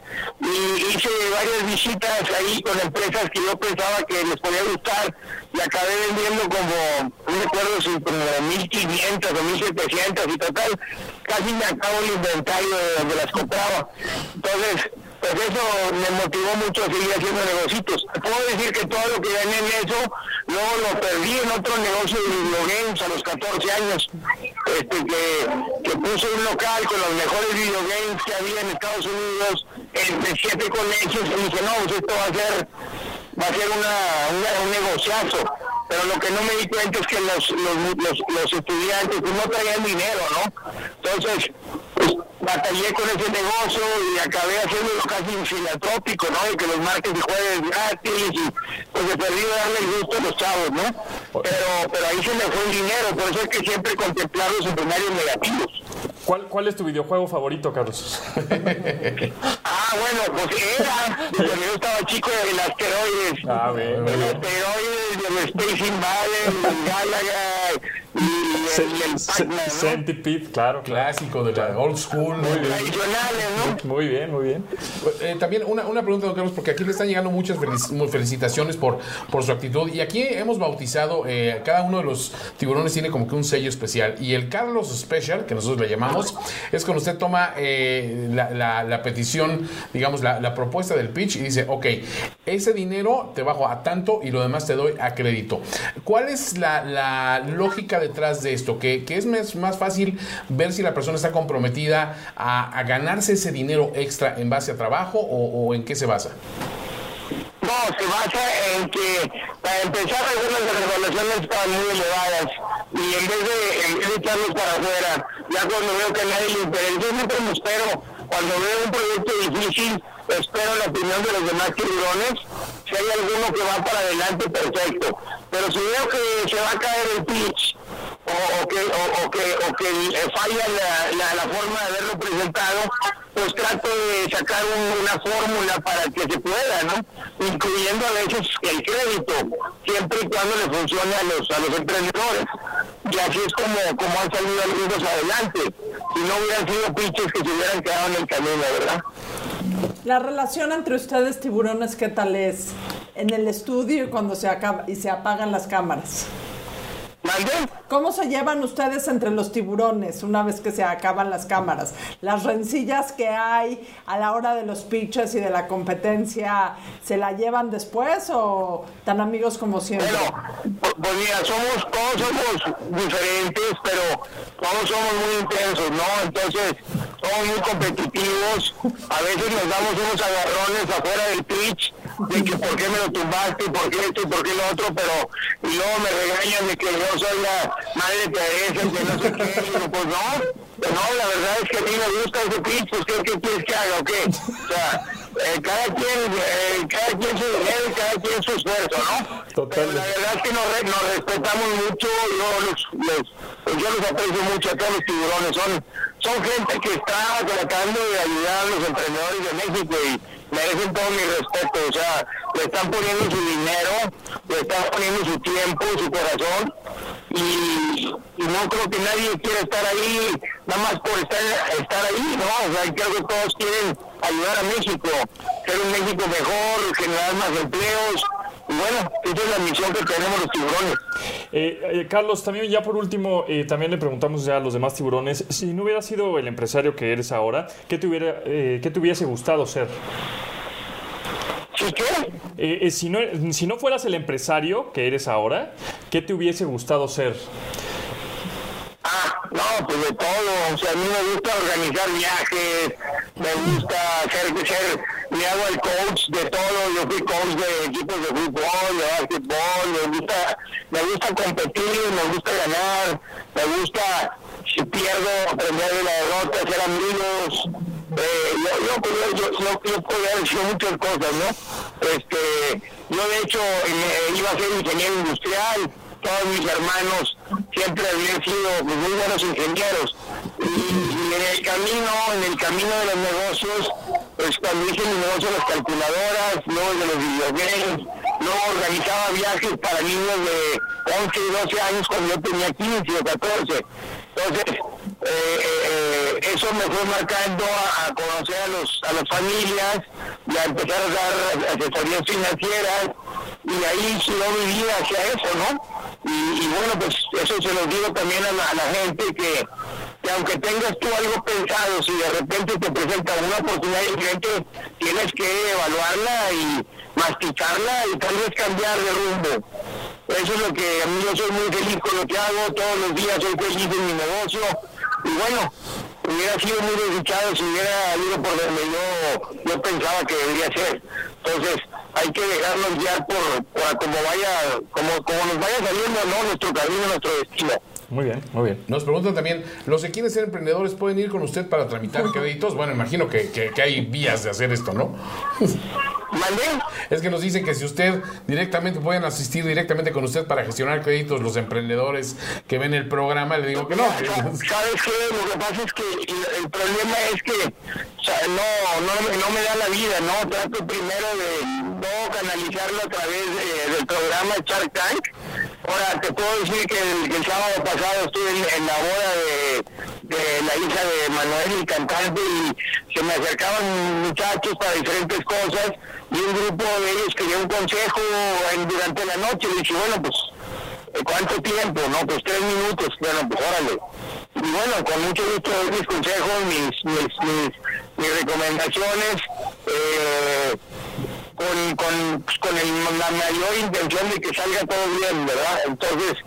Speaker 5: y hice varias visitas ahí con empresas que yo pensaba que les podía gustar y acabé vendiendo como, no recuerdo si como 1500 o 1700 y total, casi me acabo el inventario de donde las compraba. Entonces, pues eso me motivó mucho a seguir haciendo negocios. Puedo decir que todo lo que gané en eso, luego lo perdí en otro negocio de videogames a los 14 años, este, que, que puse un local con los mejores videogames que había en Estados Unidos, entre siete colegios, y dije, no, pues esto va a ser va a ser una, un negociazo. Pero lo que no me di cuenta es que los, los, los, estudiantes pues, no traían dinero, ¿no? Entonces, pues, batallé con ese negocio y acabé haciéndolo casi filantrópico, ¿no? Y que los marques y jueves gratis y pues se perdió darle el gusto a los chavos, ¿no? Pero, pero ahí se me fue el dinero, por eso es que siempre contemplar los escenarios negativos.
Speaker 3: ¿Cuál, ¿Cuál es tu videojuego favorito, Carlos?
Speaker 5: ah, bueno, pues era, cuando yo estaba chico, el asteroides. Ah, bien, El asteroides, el Space Invaders, el Galaga,
Speaker 3: Centipede, claro.
Speaker 2: Clásico de la old school.
Speaker 5: Muy bien. ¿no?
Speaker 3: Muy bien, muy bien.
Speaker 2: Eh, también una, una, pregunta, don Carlos, porque aquí le están llegando muchas felicitaciones por, por su actitud. Y aquí hemos bautizado, eh, cada uno de los tiburones tiene como que un sello especial. Y el Carlos Special, que nosotros le llamamos, es cuando usted toma eh, la, la, petición, digamos, la, la propuesta del pitch y dice, ok, ese dinero te bajo a tanto y lo demás te doy a crédito. ¿Cuál es la, la lógica detrás de esto? Que, que es más, más, fácil ver si la persona está comprometida a, a, ganarse ese dinero extra en base a trabajo o, o en qué se basa?
Speaker 5: No, se basa en que para empezar algunas evaluaciones están muy elevadas y en vez de, en vez de echarlos para afuera, ya cuando veo que nadie le interesa, yo siempre me espero, cuando veo un proyecto difícil, espero la opinión de los demás tiburones. Si hay alguno que va para adelante, perfecto. Pero si veo que se va a caer el pitch o, que, o, que, o que falla la, la, forma de haberlo presentado, pues trato de sacar un, una fórmula para que se pueda, ¿no? Incluyendo a veces el crédito, siempre y cuando le funcione a los, a los emprendedores. Y así es como, como han salido algunos adelante. Si no hubieran sido pitches que se hubieran quedado en el camino, ¿verdad?
Speaker 4: La relación entre ustedes, tiburones, ¿qué tal es? En el estudio y cuando se acaba y se apagan las cámaras. ¿Cómo se llevan ustedes entre los tiburones una vez que se acaban las cámaras? ¿Las rencillas que hay a la hora de los pitches y de la competencia se la llevan después o tan amigos como siempre?
Speaker 5: Bueno, pues mira, somos, todos somos diferentes, pero todos somos muy intensos, ¿no? Entonces, somos muy competitivos, a veces nos damos unos agarrones afuera del pitch de que por qué me lo tumbaste, por qué esto y por qué lo otro, pero y luego me regañan de que yo soy la madre Teresa, que no sé qué, digo, pues no, pues no, la verdad es que a mí me gusta ese pitch, pues ¿qué, qué quieres que haga o qué? O sea, eh, cada quien, eh, cada quien su dinero y cada quien su esfuerzo, ¿no? Total. Pero la verdad es que nos, nos respetamos mucho, yo los, los, yo los aprecio mucho a todos los tiburones, son, son gente que está tratando de ayudar a los emprendedores de México y merecen todo mi respeto, o sea, le están poniendo su dinero, le están poniendo su tiempo, su corazón, y, no creo que nadie quiera estar ahí nada más por estar, estar ahí, ¿no? O sea, creo que todos quieren ayudar a México, ser un México mejor, generar más empleos, y bueno, esa es la misión que tenemos los tiburones.
Speaker 3: Eh, eh, Carlos, también ya por último, eh, también le preguntamos ya a los demás tiburones, si no hubiera sido el empresario que eres ahora, ¿qué te, hubiera, eh, ¿qué te hubiese gustado ser? Eh, si, no, si no fueras el empresario que eres ahora, ¿qué te hubiese gustado ser?
Speaker 5: Ah, no, pues de todo. O sea, a mí me gusta organizar viajes, me gusta ser, ser, me hago el coach de todo. Yo fui coach de equipos de fútbol, de básquetbol, me gusta, me gusta competir, me gusta ganar, me gusta, si pierdo, aprender de la derrota, ser amigos. Eh, yo, yo, yo, yo, yo, yo haber sido muchas cosas, ¿no? Este, yo de hecho me, iba a ser ingeniero industrial todos mis hermanos siempre habían sido muy buenos ingenieros. Y, en el camino, en el camino de los negocios, pues cuando hice mi negocio de las calculadoras, luego de los videogames, luego organizaba viajes para niños de 11 y 12 años cuando yo tenía 15 o 14. Entonces, eh, eh, eso me fue marcando a, conocer a, los, a las familias y a empezar a dar asesorías financieras y ahí yo viví hacia eso, ¿no? Y, bueno, pues eso se lo digo también a la, gente que, que, aunque tengas tú algo pensado, si de repente te presenta una oportunidad diferente, tienes que evaluarla y masticarla y tal vez cambiar de rumbo. Eso es lo que a mí yo soy muy feliz con lo que hago, todos los días soy feliz en mi negocio y bueno, hubiera sido muy desdichado si hubiera ido por donde yo, yo pensaba que debería ser. Entonces, hay que dejarnos guiar por, por como vaya, como, como nos vaya saliendo, ¿no? Nuestro camino, nuestro destino.
Speaker 3: Muy bien, muy bien.
Speaker 2: Nos preguntan también, ¿los que quieren ser emprendedores pueden ir con usted para tramitar créditos? Bueno, imagino que, que, que hay vías de hacer esto, ¿no?
Speaker 5: ¿Mandé?
Speaker 2: Es que nos dicen que si usted directamente pueden asistir directamente con usted para gestionar créditos, los emprendedores que ven el programa, le digo que no.
Speaker 5: ¿Sabes qué? Lo que pasa es que el, el problema es que o sea, no, no, no, me da la vida, ¿no? Trato primero de no canalizarlo a través de, del programa Shark Tank. Ahora, te puedo decir que el, sábado pasado estuve en, la boda de, la hija de Manuel, el cantante, y se me acercaban muchachos para diferentes cosas, y un grupo de ellos quería un consejo durante la noche. Le dije, bueno, pues, ¿eh, ¿cuánto tiempo? No, pues tres minutos. Bueno, pues órale. Y bueno, con mucho gusto doy mis consejos, mis, mis, mis, mis recomendaciones. Eh, con, con, con el- la mayor intención de que salga todo bien, ¿verdad? Entonces,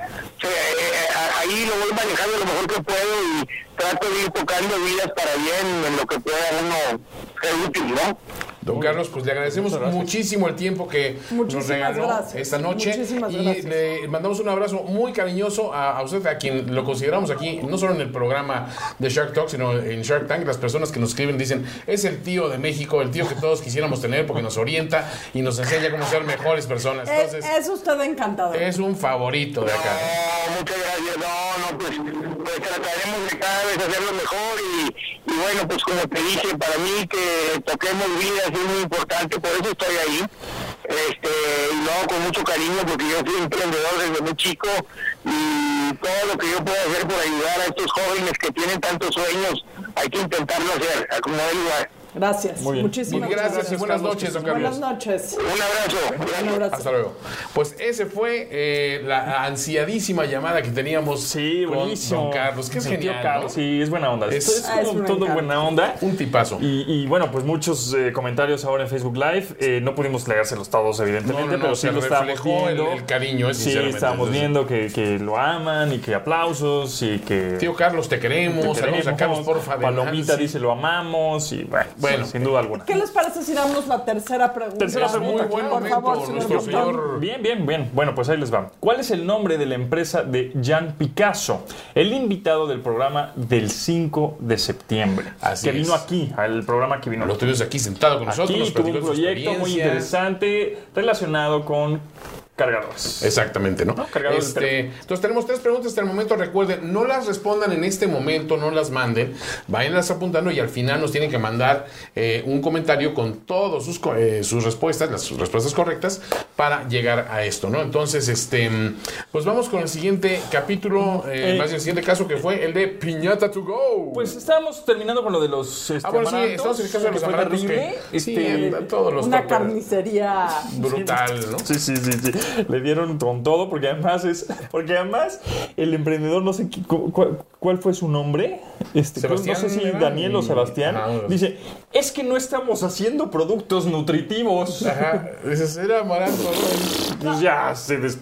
Speaker 5: eh, ahí lo voy manejando lo mejor que puedo y trato de ir tocando vidas para bien en lo que pueda uno ser útil, ¿no?
Speaker 2: Don Carlos, pues le agradecemos muchísimo el tiempo que nos regaló
Speaker 4: gracias.
Speaker 2: esta noche
Speaker 4: Muchísimas
Speaker 2: y
Speaker 4: gracias.
Speaker 2: le mandamos un abrazo muy cariñoso a, a usted, a quien lo consideramos aquí, no solo en el programa de Shark Talk, sino en Shark Tank. Las personas que nos escriben dicen, es el tío de México, el tío que todos quisiéramos tener porque nos orienta y nos enseña cómo ser mejores personas.
Speaker 4: Eh,
Speaker 2: Entonces,
Speaker 4: es usted encantador.
Speaker 2: es un favorito de acá.
Speaker 5: No, muchas gracias. No, no, pues, pues trataremos de cada vez hacerlo mejor y, y bueno, pues como te dije, para mí que toquemos vidas es muy importante, por eso estoy ahí. Este, y lo hago con mucho cariño porque yo fui emprendedor desde muy chico y todo lo que yo pueda hacer por ayudar a estos jóvenes que tienen tantos sueños, hay que intentarlo hacer, a como dé lugar.
Speaker 4: Gracias.
Speaker 3: Muy bien.
Speaker 4: Muchísimas
Speaker 2: gracias y buenas
Speaker 3: Carlos,
Speaker 2: noches, don
Speaker 4: Buenas
Speaker 2: Carlos.
Speaker 4: noches.
Speaker 5: Un abrazo.
Speaker 4: Un abrazo.
Speaker 2: Hasta luego. Pues ese fue eh, la ansiadísima llamada que teníamos
Speaker 3: Sí,
Speaker 2: con
Speaker 3: buenísimo.
Speaker 2: don Carlos, que es genial.
Speaker 3: Carlos,
Speaker 2: ¿no?
Speaker 3: sí, es buena onda.
Speaker 2: Es-
Speaker 3: Es,
Speaker 4: Ah, es
Speaker 3: como
Speaker 4: un
Speaker 3: todo buena onda.
Speaker 2: Un tipazo.
Speaker 3: Y, y bueno, pues muchos eh, comentarios ahora en Facebook Live. Eh, no pudimos leérselos todos, evidentemente,
Speaker 2: No, no, no,
Speaker 3: pero sí lo estábamos
Speaker 2: el-
Speaker 3: viendo.
Speaker 2: el cariño,
Speaker 3: Sí, estábamos
Speaker 2: Entonces-
Speaker 3: viendo que, que lo aman y que aplausos y que.
Speaker 2: Tío Carlos, te queremos.
Speaker 3: te
Speaker 2: Saludos a Carlos,
Speaker 3: queremos.
Speaker 2: porfa. de
Speaker 3: Palomita dice lo amamos y bueno,
Speaker 2: Bueno.
Speaker 3: sin duda alguna.
Speaker 4: ¿Qué les parece si damos la tercera pregunta?
Speaker 3: Tercera pregunta,
Speaker 2: muy buen
Speaker 4: Por
Speaker 2: momento,
Speaker 4: favor, señor
Speaker 2: nuestro
Speaker 4: doctor.
Speaker 2: señor.
Speaker 3: Bien, bien, bien. Bueno, pues ahí les va. ¿Cuál es el nombre de la empresa de Jan Picasso? El invitado del programa del 5 de septiembre.
Speaker 2: Así
Speaker 3: que vino aquí, al programa que vino
Speaker 2: Lo tuvimos aquí sentado con nosotros.
Speaker 3: Aquí
Speaker 2: nos
Speaker 3: tuvo un proyecto muy interesante relacionado con cargadores.
Speaker 2: Exactamente, ¿no?
Speaker 3: No, cargadores
Speaker 2: Este, entonces tenemos tres preguntas hasta el momento. Recuerden, no las respondan en este momento, no las manden. Váyanlas apuntando y al final nos tienen que mandar eh, un comentario con todas sus, eh, sus respuestas, las sus respuestas correctas para llegar a esto, ¿no? Entonces, este, pues vamos con el siguiente capítulo, eh,
Speaker 3: Eh.
Speaker 2: más bien el siguiente caso que fue el de Piñata to Go.
Speaker 3: Pues estábamos terminando con lo de los este,
Speaker 2: ah, bueno, sí, estamos en el caso de los amarantos
Speaker 3: terrible.
Speaker 2: que sí,
Speaker 3: Este,
Speaker 2: todos los
Speaker 4: Una carnicería.
Speaker 2: brutal, ¿no?
Speaker 3: Sí, sí, sí, sí. Le dieron con todo porque además es. Porque además el emprendedor, no sé qué- cu- cuál, cuál fue su nombre. Este, no sé si. Daniel o Sebastián.
Speaker 2: Ajá,
Speaker 3: dice: Es que no estamos haciendo productos nutritivos.
Speaker 2: Ajá, era amaranto, ¿no?
Speaker 3: Pues ya se des-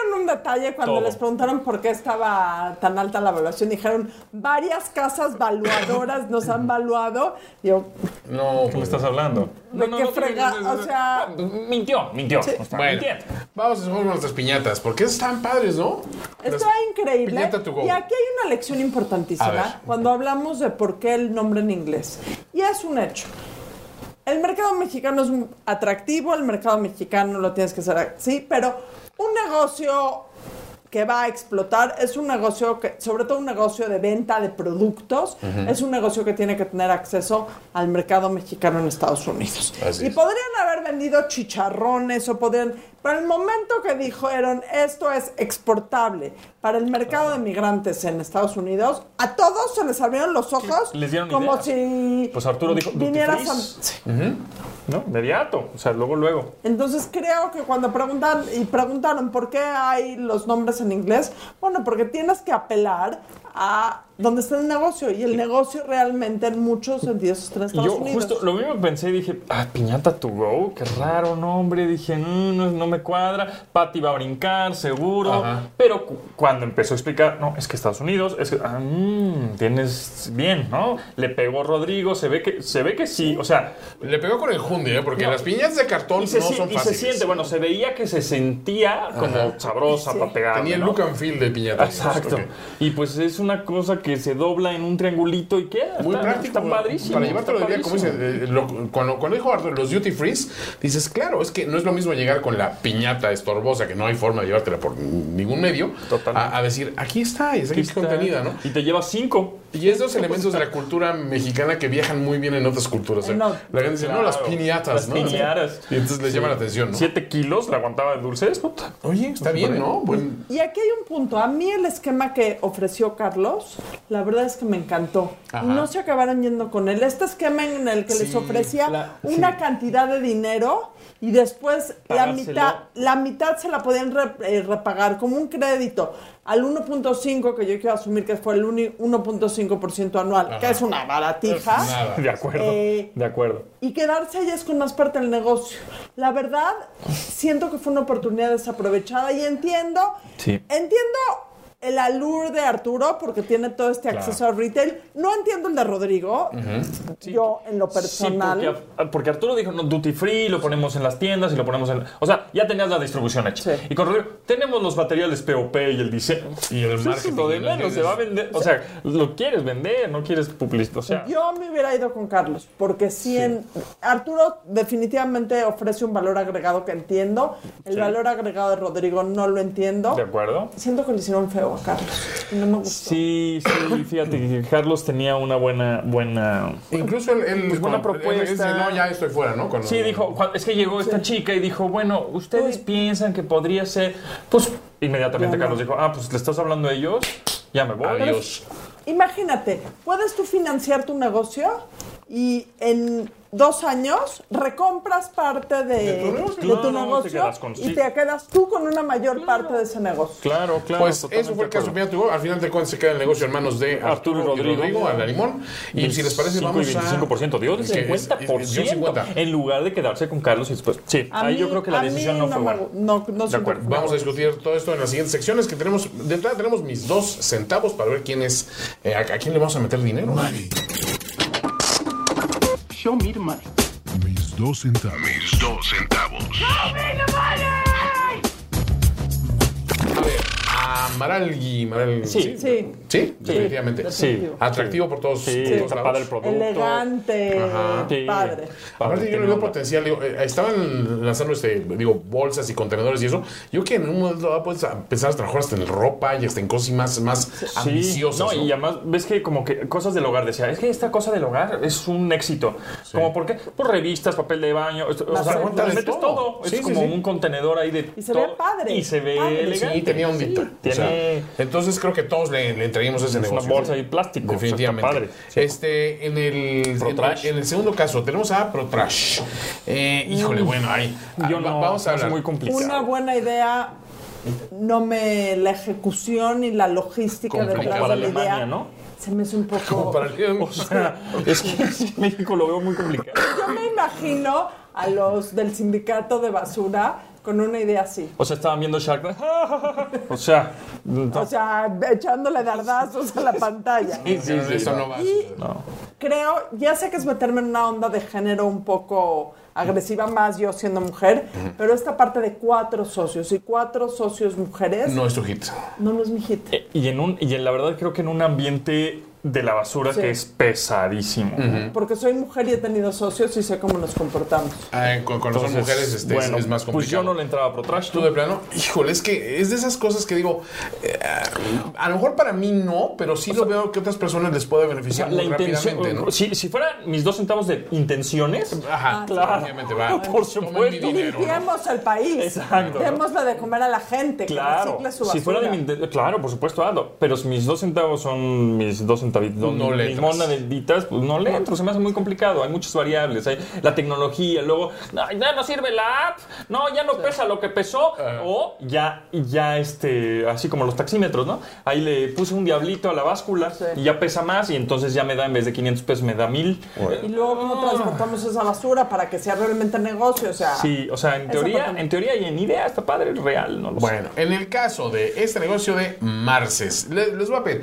Speaker 4: tuvieron un detalle cuando
Speaker 3: Todo.
Speaker 4: les preguntaron por qué estaba tan alta la evaluación. Dijeron, varias casas valuadoras nos han valuado. Yo,
Speaker 2: No,
Speaker 3: ¿Qué me estás hablando?
Speaker 4: ¿De qué frega- o sea-
Speaker 3: Mintió, mintió. no está
Speaker 2: Bueno,
Speaker 3: mintiendo.
Speaker 2: vamos a hacer nuestras piñatas, porque están padres, ¿no?
Speaker 4: Está
Speaker 2: Las-
Speaker 4: increíble. Y aquí hay una lección importantísima cuando hablamos de por qué el nombre en inglés. Y es un hecho. El mercado mexicano es atractivo, el mercado mexicano lo tienes que hacer así, pero un negocio que va a explotar es un negocio que, sobre todo un negocio de venta de productos, es un negocio que tiene que tener acceso al mercado mexicano en Estados Unidos.
Speaker 2: Así
Speaker 4: y
Speaker 2: es.
Speaker 4: podrían haber vendido chicharrones o podrían, pero el momento que dijeron esto es exportable para el mercado de migrantes en Estados Unidos, a todos se les abrieron los ojos
Speaker 3: Les dieron
Speaker 4: como
Speaker 3: ideas.
Speaker 4: si
Speaker 3: Pues Arturo dijo, "Duty
Speaker 4: vinieras
Speaker 3: free".
Speaker 4: a... Sí.
Speaker 3: ¿No? Inmediato. O sea, luego, luego.
Speaker 4: Entonces creo que cuando preguntan y preguntaron por qué hay los nombres en inglés, bueno, porque tienes que apelar a dónde está el negocio y el negocio realmente en muchos sentidos está en
Speaker 3: Y
Speaker 4: Estados
Speaker 3: yo
Speaker 4: Unidos.
Speaker 3: justo lo mismo pensé, dije, ah, piñata to go, qué raro nombre, dije, "Mm, no, no me cuadra, Patty va a brincar, seguro,
Speaker 2: Ajá.
Speaker 3: pero cu- cuando empezó a explicar, no, es que Estados Unidos, es que, ah, mm, tienes bien, ¿no? Le pegó Rodrigo, se ve que, se ve que sí, o sea,
Speaker 2: Le pegó con el jundi, ¿eh? Porque
Speaker 3: No.
Speaker 2: las piñatas de cartón
Speaker 3: y se,
Speaker 2: no son
Speaker 3: y se
Speaker 2: fáciles.
Speaker 3: siente, bueno, se veía que se sentía como sabrosa
Speaker 4: Sí.
Speaker 3: para pegar.
Speaker 2: Tenía el
Speaker 3: ¿no?
Speaker 2: look and feel de piñata.
Speaker 3: Exacto. Y pues es una cosa que que se dobla en un triangulito y queda.
Speaker 2: Muy
Speaker 3: está,
Speaker 2: práctico.
Speaker 3: Está padrísimo.
Speaker 2: Para llevártelo de día, como dice, eh, lo- cuando, cuando dijo Arthur, los duty frees, dices, claro, es que no es lo mismo llegar con la piñata estorbosa, que no hay forma de llevártela por ningún medio, a, a decir, aquí está, y está aquí
Speaker 3: está.
Speaker 2: contenida, ¿no?
Speaker 3: Y te lleva cinco.
Speaker 2: Y esos elementos de la cultura mexicana que viajan muy bien en otras culturas. O sea,
Speaker 4: No.
Speaker 2: la gente dice, no, las piñatas,
Speaker 3: Las
Speaker 2: ¿no?
Speaker 3: piñatas.
Speaker 2: Y entonces les llama la atención, ¿no?
Speaker 3: Siete kilos la aguantaba de dulces, puta.
Speaker 2: Oye, está bien, ¿no? Buen-
Speaker 4: Y aquí hay un punto. A mí el esquema que ofreció Carlos, la verdad es que me encantó.
Speaker 2: Ajá.
Speaker 4: No se acabaron yendo con él. Este esquema en el que les ofrecía
Speaker 3: la-
Speaker 4: una cantidad de dinero y después la mitad, la mitad se la podían re- eh, repagar como un crédito al 1.5, que yo quiero asumir que fue el uni- 1.5% anual, que es una baratija.
Speaker 2: Nada.
Speaker 3: De acuerdo.
Speaker 4: Eh,
Speaker 3: de acuerdo.
Speaker 4: y quedarse ellas con más parte del negocio. La verdad, siento que fue una oportunidad desaprovechada y entiendo,
Speaker 3: Sí.
Speaker 4: entiendo el allure de Arturo porque tiene todo este
Speaker 3: Claro.
Speaker 4: acceso al retail. No entiendo el de Rodrigo. Yo, en lo personal.
Speaker 3: Sí, porque, porque Arturo dijo, no, duty free, lo ponemos en las tiendas y lo ponemos en... O sea, ya tenías la distribución hecha.
Speaker 4: Sí.
Speaker 3: Y con Rodrigo, tenemos los materiales POP y el diseño.
Speaker 2: Y el marketing,
Speaker 3: Lo de
Speaker 2: ¿no?
Speaker 3: menos, se va a vender. O sea, lo quieres vender, no quieres publicidad. O sea,
Speaker 4: Yo me hubiera ido con Carlos, porque si en Arturo definitivamente ofrece un valor agregado que entiendo, el
Speaker 3: Sí.
Speaker 4: valor agregado de Rodrigo no lo entiendo.
Speaker 3: ¿de acuerdo?
Speaker 4: Siento que le hicieron feo a Carlos no me gustó.
Speaker 3: Sí, sí, fíjate que Carlos tenía una buena, buena...
Speaker 2: Incluso él, él-
Speaker 3: Pues buena
Speaker 2: cuando- él
Speaker 3: propuesta.
Speaker 2: dice, no, ya estoy fuera, ¿no? Cuando-
Speaker 3: Sí, dijo, "Juan, es que llegó esta chica y dijo, bueno, ustedes piensan que podría ser, pues inmediatamente
Speaker 4: Ya no.
Speaker 3: Carlos dijo, ah, pues le estás hablando a ellos, ya me voy.
Speaker 2: Adiós.
Speaker 4: Imagínate, puedes tú financiar tu negocio y en dos años recompras parte de,
Speaker 2: De tu negocio.
Speaker 4: de tu y
Speaker 3: sí.
Speaker 4: te quedas tú con una mayor parte de ese negocio.
Speaker 3: Claro, claro.
Speaker 2: Pues eso fue el
Speaker 3: de
Speaker 2: caso. tú, al final de cuentas se queda el negocio en manos de
Speaker 3: Arturo
Speaker 2: Arturo,
Speaker 3: Rodrigo.
Speaker 2: Rodrigo, a la limón. Y si les parece,
Speaker 3: 25
Speaker 2: vamos
Speaker 3: y
Speaker 2: a.
Speaker 3: 25%, Dios,
Speaker 2: Es que es-
Speaker 3: 50%.
Speaker 2: es- dio 50.
Speaker 3: En lugar de quedarse con Carlos y después. Sí,
Speaker 4: A
Speaker 3: ahí
Speaker 4: mí-
Speaker 3: yo creo que la
Speaker 4: a
Speaker 3: decisión no fue
Speaker 4: me
Speaker 3: buena.
Speaker 4: No, no siento
Speaker 3: acuerdo.
Speaker 2: Vamos a discutir todo esto en las siguientes secciones que tenemos. De entrada tenemos mis dos centavos para ver quién es, eh, a, a quién le vamos a meter dinero.
Speaker 6: Show me the money.
Speaker 1: Mis dos centavos.
Speaker 7: Mis dos centavos.
Speaker 2: A a Maralgui. Maral,
Speaker 3: Sí.
Speaker 4: Sí.
Speaker 2: Sí, definitivamente.
Speaker 3: Sí.
Speaker 2: Atractivo por todos,
Speaker 3: Sí,
Speaker 2: por todos lados.
Speaker 3: el producto.
Speaker 4: Elegante,
Speaker 2: Ajá.
Speaker 3: Sí.
Speaker 4: padre.
Speaker 2: Aparte, yo le veo potencial. digo, eh, estaban lanzando este, digo, bolsas y contenedores y eso. Yo que en un momento dado puedes empezar a trabajar hasta en ropa y hasta en cosas más, más
Speaker 3: Sí,
Speaker 2: ambiciosas.
Speaker 3: no,
Speaker 2: ¿no?
Speaker 3: y además ves que como que cosas del hogar decía, es que esta cosa del hogar es un éxito. Como por qué? Por revistas, papel de baño, esto- o sea, metes
Speaker 2: todo.
Speaker 3: todo.
Speaker 2: Sí,
Speaker 3: es
Speaker 2: sí,
Speaker 3: como
Speaker 2: sí.
Speaker 3: un contenedor ahí de
Speaker 4: Y se
Speaker 3: todo.
Speaker 4: ve padre,
Speaker 3: Y se ve
Speaker 4: padre.
Speaker 3: elegante.
Speaker 2: Sí, tenía ondita. O sea, entonces creo que todos le, le entreguemos ese
Speaker 3: es una
Speaker 2: negocio.
Speaker 3: bolsa y plástico. o sea, está
Speaker 2: Definitivamente.
Speaker 3: padre.
Speaker 2: Este, en el,
Speaker 3: Protrash.
Speaker 2: en, en el segundo caso, tenemos a Protrash. Eh, híjole, bueno, ahí.
Speaker 3: Yo no,
Speaker 2: vamos a
Speaker 3: es
Speaker 2: hablar.
Speaker 3: muy complicado.
Speaker 4: Una buena idea, no me. La ejecución y la logística
Speaker 2: Complicado.
Speaker 4: detrás
Speaker 3: Para
Speaker 4: de la
Speaker 3: Alemania,
Speaker 4: idea.
Speaker 3: ¿no?
Speaker 4: Se me hace un poco.
Speaker 2: Como para el-
Speaker 3: O sea, es que México lo veo muy complicado.
Speaker 4: Yo me imagino a los del sindicato de basura con una idea así.
Speaker 3: O sea, estaban viendo Shark. O sea, no.
Speaker 4: O sea, echándole dardazos a la pantalla.
Speaker 2: Sí, sí, sí, eso no va
Speaker 4: Y creo, ya sé que es meterme en una onda de género un poco agresiva más yo siendo mujer, pero esta parte de cuatro socios y cuatro socios mujeres no,
Speaker 2: No es tu hit.
Speaker 4: no, es mi hit.
Speaker 3: Y en un, y en la verdad creo que en un ambiente de la basura
Speaker 4: Sí.
Speaker 3: que es pesadísimo.
Speaker 4: Porque soy mujer y he tenido socios y sé cómo nos comportamos.
Speaker 2: Ah, con cuando son
Speaker 3: Entonces,
Speaker 2: mujeres este, es-
Speaker 3: bueno,
Speaker 2: es, más complicado.
Speaker 3: Pues yo no le entraba a ProTrash.
Speaker 2: Tú de plano, híjole, es que es de esas cosas que digo, eh, a lo mejor para mí no, pero sí lo veo que otras personas les puede beneficiar
Speaker 3: la
Speaker 2: muy
Speaker 3: intención,
Speaker 2: rápidamente, ¿no?
Speaker 3: si, si fueran mis dos centavos de intenciones,
Speaker 2: Ajá,
Speaker 3: claro.
Speaker 2: obviamente va.
Speaker 3: Por supuesto.
Speaker 2: mi dinero, ¿no?
Speaker 4: Limpiemos el país.
Speaker 3: Exacto.
Speaker 4: Démosle de comer a la gente.
Speaker 3: claro,
Speaker 4: su
Speaker 3: si fuera de mi claro, por supuesto, hazlo. Pero si mis dos centavos son mis dos centavitos,
Speaker 2: No entras.
Speaker 3: moneditas, pues no le entro, se me hace muy complicado. Hay muchas variables, hay la tecnología, luego, "Ay, ya no sirve la app, no, ya no pesa lo que pesó, o ya, ya este, así como los taxímetros, ¿no? Ahí le puse un diablito a la báscula y ya pesa más y entonces ya me da, en vez de 500 pesos, me da 1000.
Speaker 4: Y luego cómo transportamos esa basura para que sea realmente negocio. O sea,
Speaker 3: Sí, o sea, en teoría, en teoría y en idea está padre, real, no lo sé.
Speaker 2: Bueno, en el caso de este negocio de Marces, le- les, voy a pedir,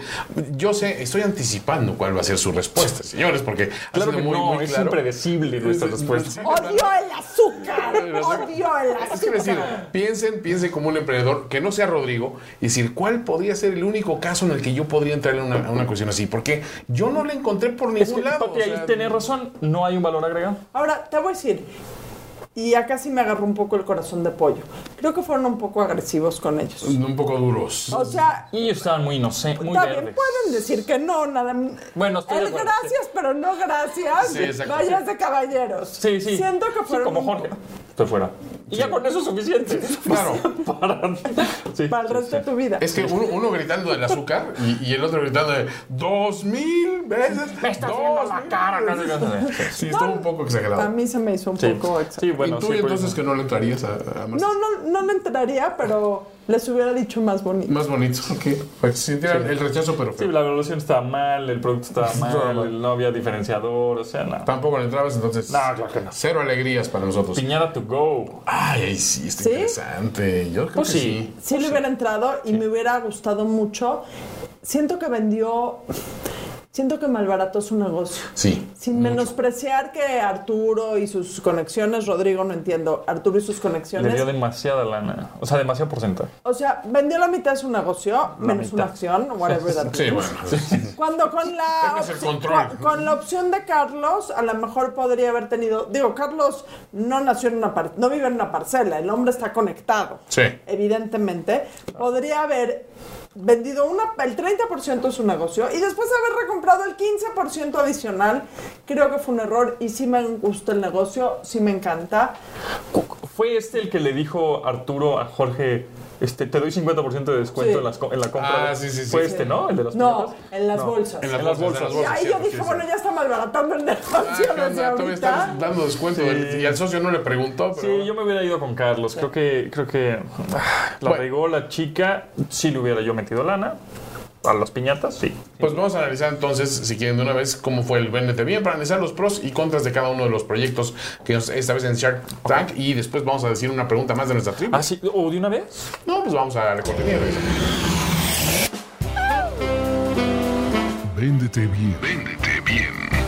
Speaker 2: yo sé, estoy anticipando cuál va a ser su respuesta, señores, porque ha
Speaker 3: Claro
Speaker 2: sido
Speaker 3: que
Speaker 2: muy,
Speaker 3: no,
Speaker 2: muy
Speaker 3: es
Speaker 2: claro.
Speaker 3: impredecible nuestra respuesta.
Speaker 4: Odio el azúcar. Odio el
Speaker 2: Es que decir,
Speaker 4: azúcar.
Speaker 2: piensen, piensen como un emprendedor que no sea Rodrigo y decir cuál podría ser el único caso en el que yo podría entrar en una, a una cuestión así, porque yo no la encontré por ningún
Speaker 3: Es que,
Speaker 2: lado.
Speaker 3: Pati,
Speaker 2: o
Speaker 3: ahí tenés razón, no hay un valor agregado.
Speaker 4: Ahora, te voy a decir, y acá sí me agarró un poco el corazón de pollo. Creo que fueron un poco agresivos con ellos.
Speaker 2: un poco duros.
Speaker 4: O sea,
Speaker 3: Y ellos estaban muy inocentes, muy
Speaker 4: está bien,
Speaker 3: verdes.
Speaker 4: pueden decir que no, nada.
Speaker 3: Bueno, estoy de
Speaker 4: El
Speaker 3: acuerdo,
Speaker 4: gracias, pero no gracias.
Speaker 2: Sí, exacto.
Speaker 4: Vayas de caballeros.
Speaker 3: Sí, sí.
Speaker 4: Siento que
Speaker 3: Sí,
Speaker 4: fueron
Speaker 3: como
Speaker 4: un-
Speaker 3: Jorge. Estoy fuera. Y ya con eso es suficiente.
Speaker 2: Claro.
Speaker 3: Para, sí,
Speaker 4: para el
Speaker 3: sí,
Speaker 4: resto
Speaker 3: sí.
Speaker 4: de tu vida.
Speaker 2: Es que uno, uno gritando del azúcar y, y el otro gritando de dos mil veces.
Speaker 3: Me estás
Speaker 2: dos
Speaker 3: viendo la cara.
Speaker 2: veces". Sí, estuvo un poco
Speaker 4: A
Speaker 2: exagerado.
Speaker 4: mí se me hizo un
Speaker 3: Sí.
Speaker 4: poco exagerado.
Speaker 3: Sí, bueno,
Speaker 2: ¿Y tú
Speaker 3: sí, pues,
Speaker 2: entonces que no le entrarías a, a más,
Speaker 4: No, no, no le enteraría, pero les hubiera dicho más bonito.
Speaker 2: más bonito? Ok. Para que se sintieran el rechazo, pero
Speaker 3: Sí,
Speaker 2: feo.
Speaker 3: la evaluación estaba mal, el producto estaba mal, no había diferenciador, o sea, nada.
Speaker 2: Tampoco le entrabas, entonces.
Speaker 3: No, claro que no.
Speaker 2: Cero alegrías para nosotros.
Speaker 3: Piñara to go.
Speaker 2: Ay, ay, sí, está
Speaker 4: ¿Sí?
Speaker 2: interesante. Yo creo
Speaker 3: Pues
Speaker 2: que
Speaker 3: sí.
Speaker 2: sí.
Speaker 4: Sí le hubiera entrado y me hubiera gustado mucho. Siento que vendió... Siento que malbarató su negocio.
Speaker 2: Sí.
Speaker 4: Sin menospreciar que Arturo y sus conexiones, Rodrigo no entiendo, Arturo y sus
Speaker 3: Le
Speaker 4: conexiones.
Speaker 3: dio demasiada lana. O sea, demasiado porcentaje.
Speaker 4: O sea, vendió la mitad de su negocio, menos
Speaker 3: mitad.
Speaker 4: una acción, whatever that
Speaker 2: Sí,
Speaker 4: means.
Speaker 2: bueno.
Speaker 4: Cuando con la, con, con la opción de Carlos, a lo mejor podría haber tenido. Digo, Carlos no nació en una par- no vive en una parcela, el hombre está conectado.
Speaker 2: Sí.
Speaker 4: Evidentemente, podría haber vendido una, el 30% de su negocio y después haber recomprado el 15% adicional. Creo que fue un error y sí me gusta el negocio, sí me encanta.
Speaker 3: ¿Fue este el que le dijo Arturo a Jorge, este, te doy 50% de descuento
Speaker 4: Sí.
Speaker 3: en, las en la compra?
Speaker 2: Ah,
Speaker 3: de-"
Speaker 2: sí, sí, sí.
Speaker 3: ¿Fue
Speaker 2: Sí.
Speaker 3: este, no? ¿El de las
Speaker 4: No, en las
Speaker 3: No.
Speaker 4: bolsas.
Speaker 2: En las
Speaker 3: En las
Speaker 2: bolsas. en
Speaker 3: bolsas.
Speaker 4: Y ahí
Speaker 2: cierto,
Speaker 4: yo dije,
Speaker 2: sí,
Speaker 4: bueno, ya está malbaratando el negocio
Speaker 2: Ah, ¿qué
Speaker 4: desde ahorita.
Speaker 2: dando descuento
Speaker 3: Sí.
Speaker 2: y al socio no le preguntó, pero
Speaker 3: Sí, yo me hubiera ido con Carlos. Creo que, creo que ah, la
Speaker 2: Bueno.
Speaker 3: regó la chica. Sí le hubiera yo metido lana. A las piñatas, sí.
Speaker 2: Pues vamos a analizar entonces, si quieren de una vez, cómo fue el Véndete Bien, para analizar los pros y contras de cada uno de los proyectos que nos- esta vez en Shark Tank. Y después vamos a decir una pregunta más de nuestra tribu.
Speaker 3: Ah, sí. ¿O de una vez?
Speaker 2: No, pues vamos a y regresamos.
Speaker 1: Véndete bien. Véndete bien.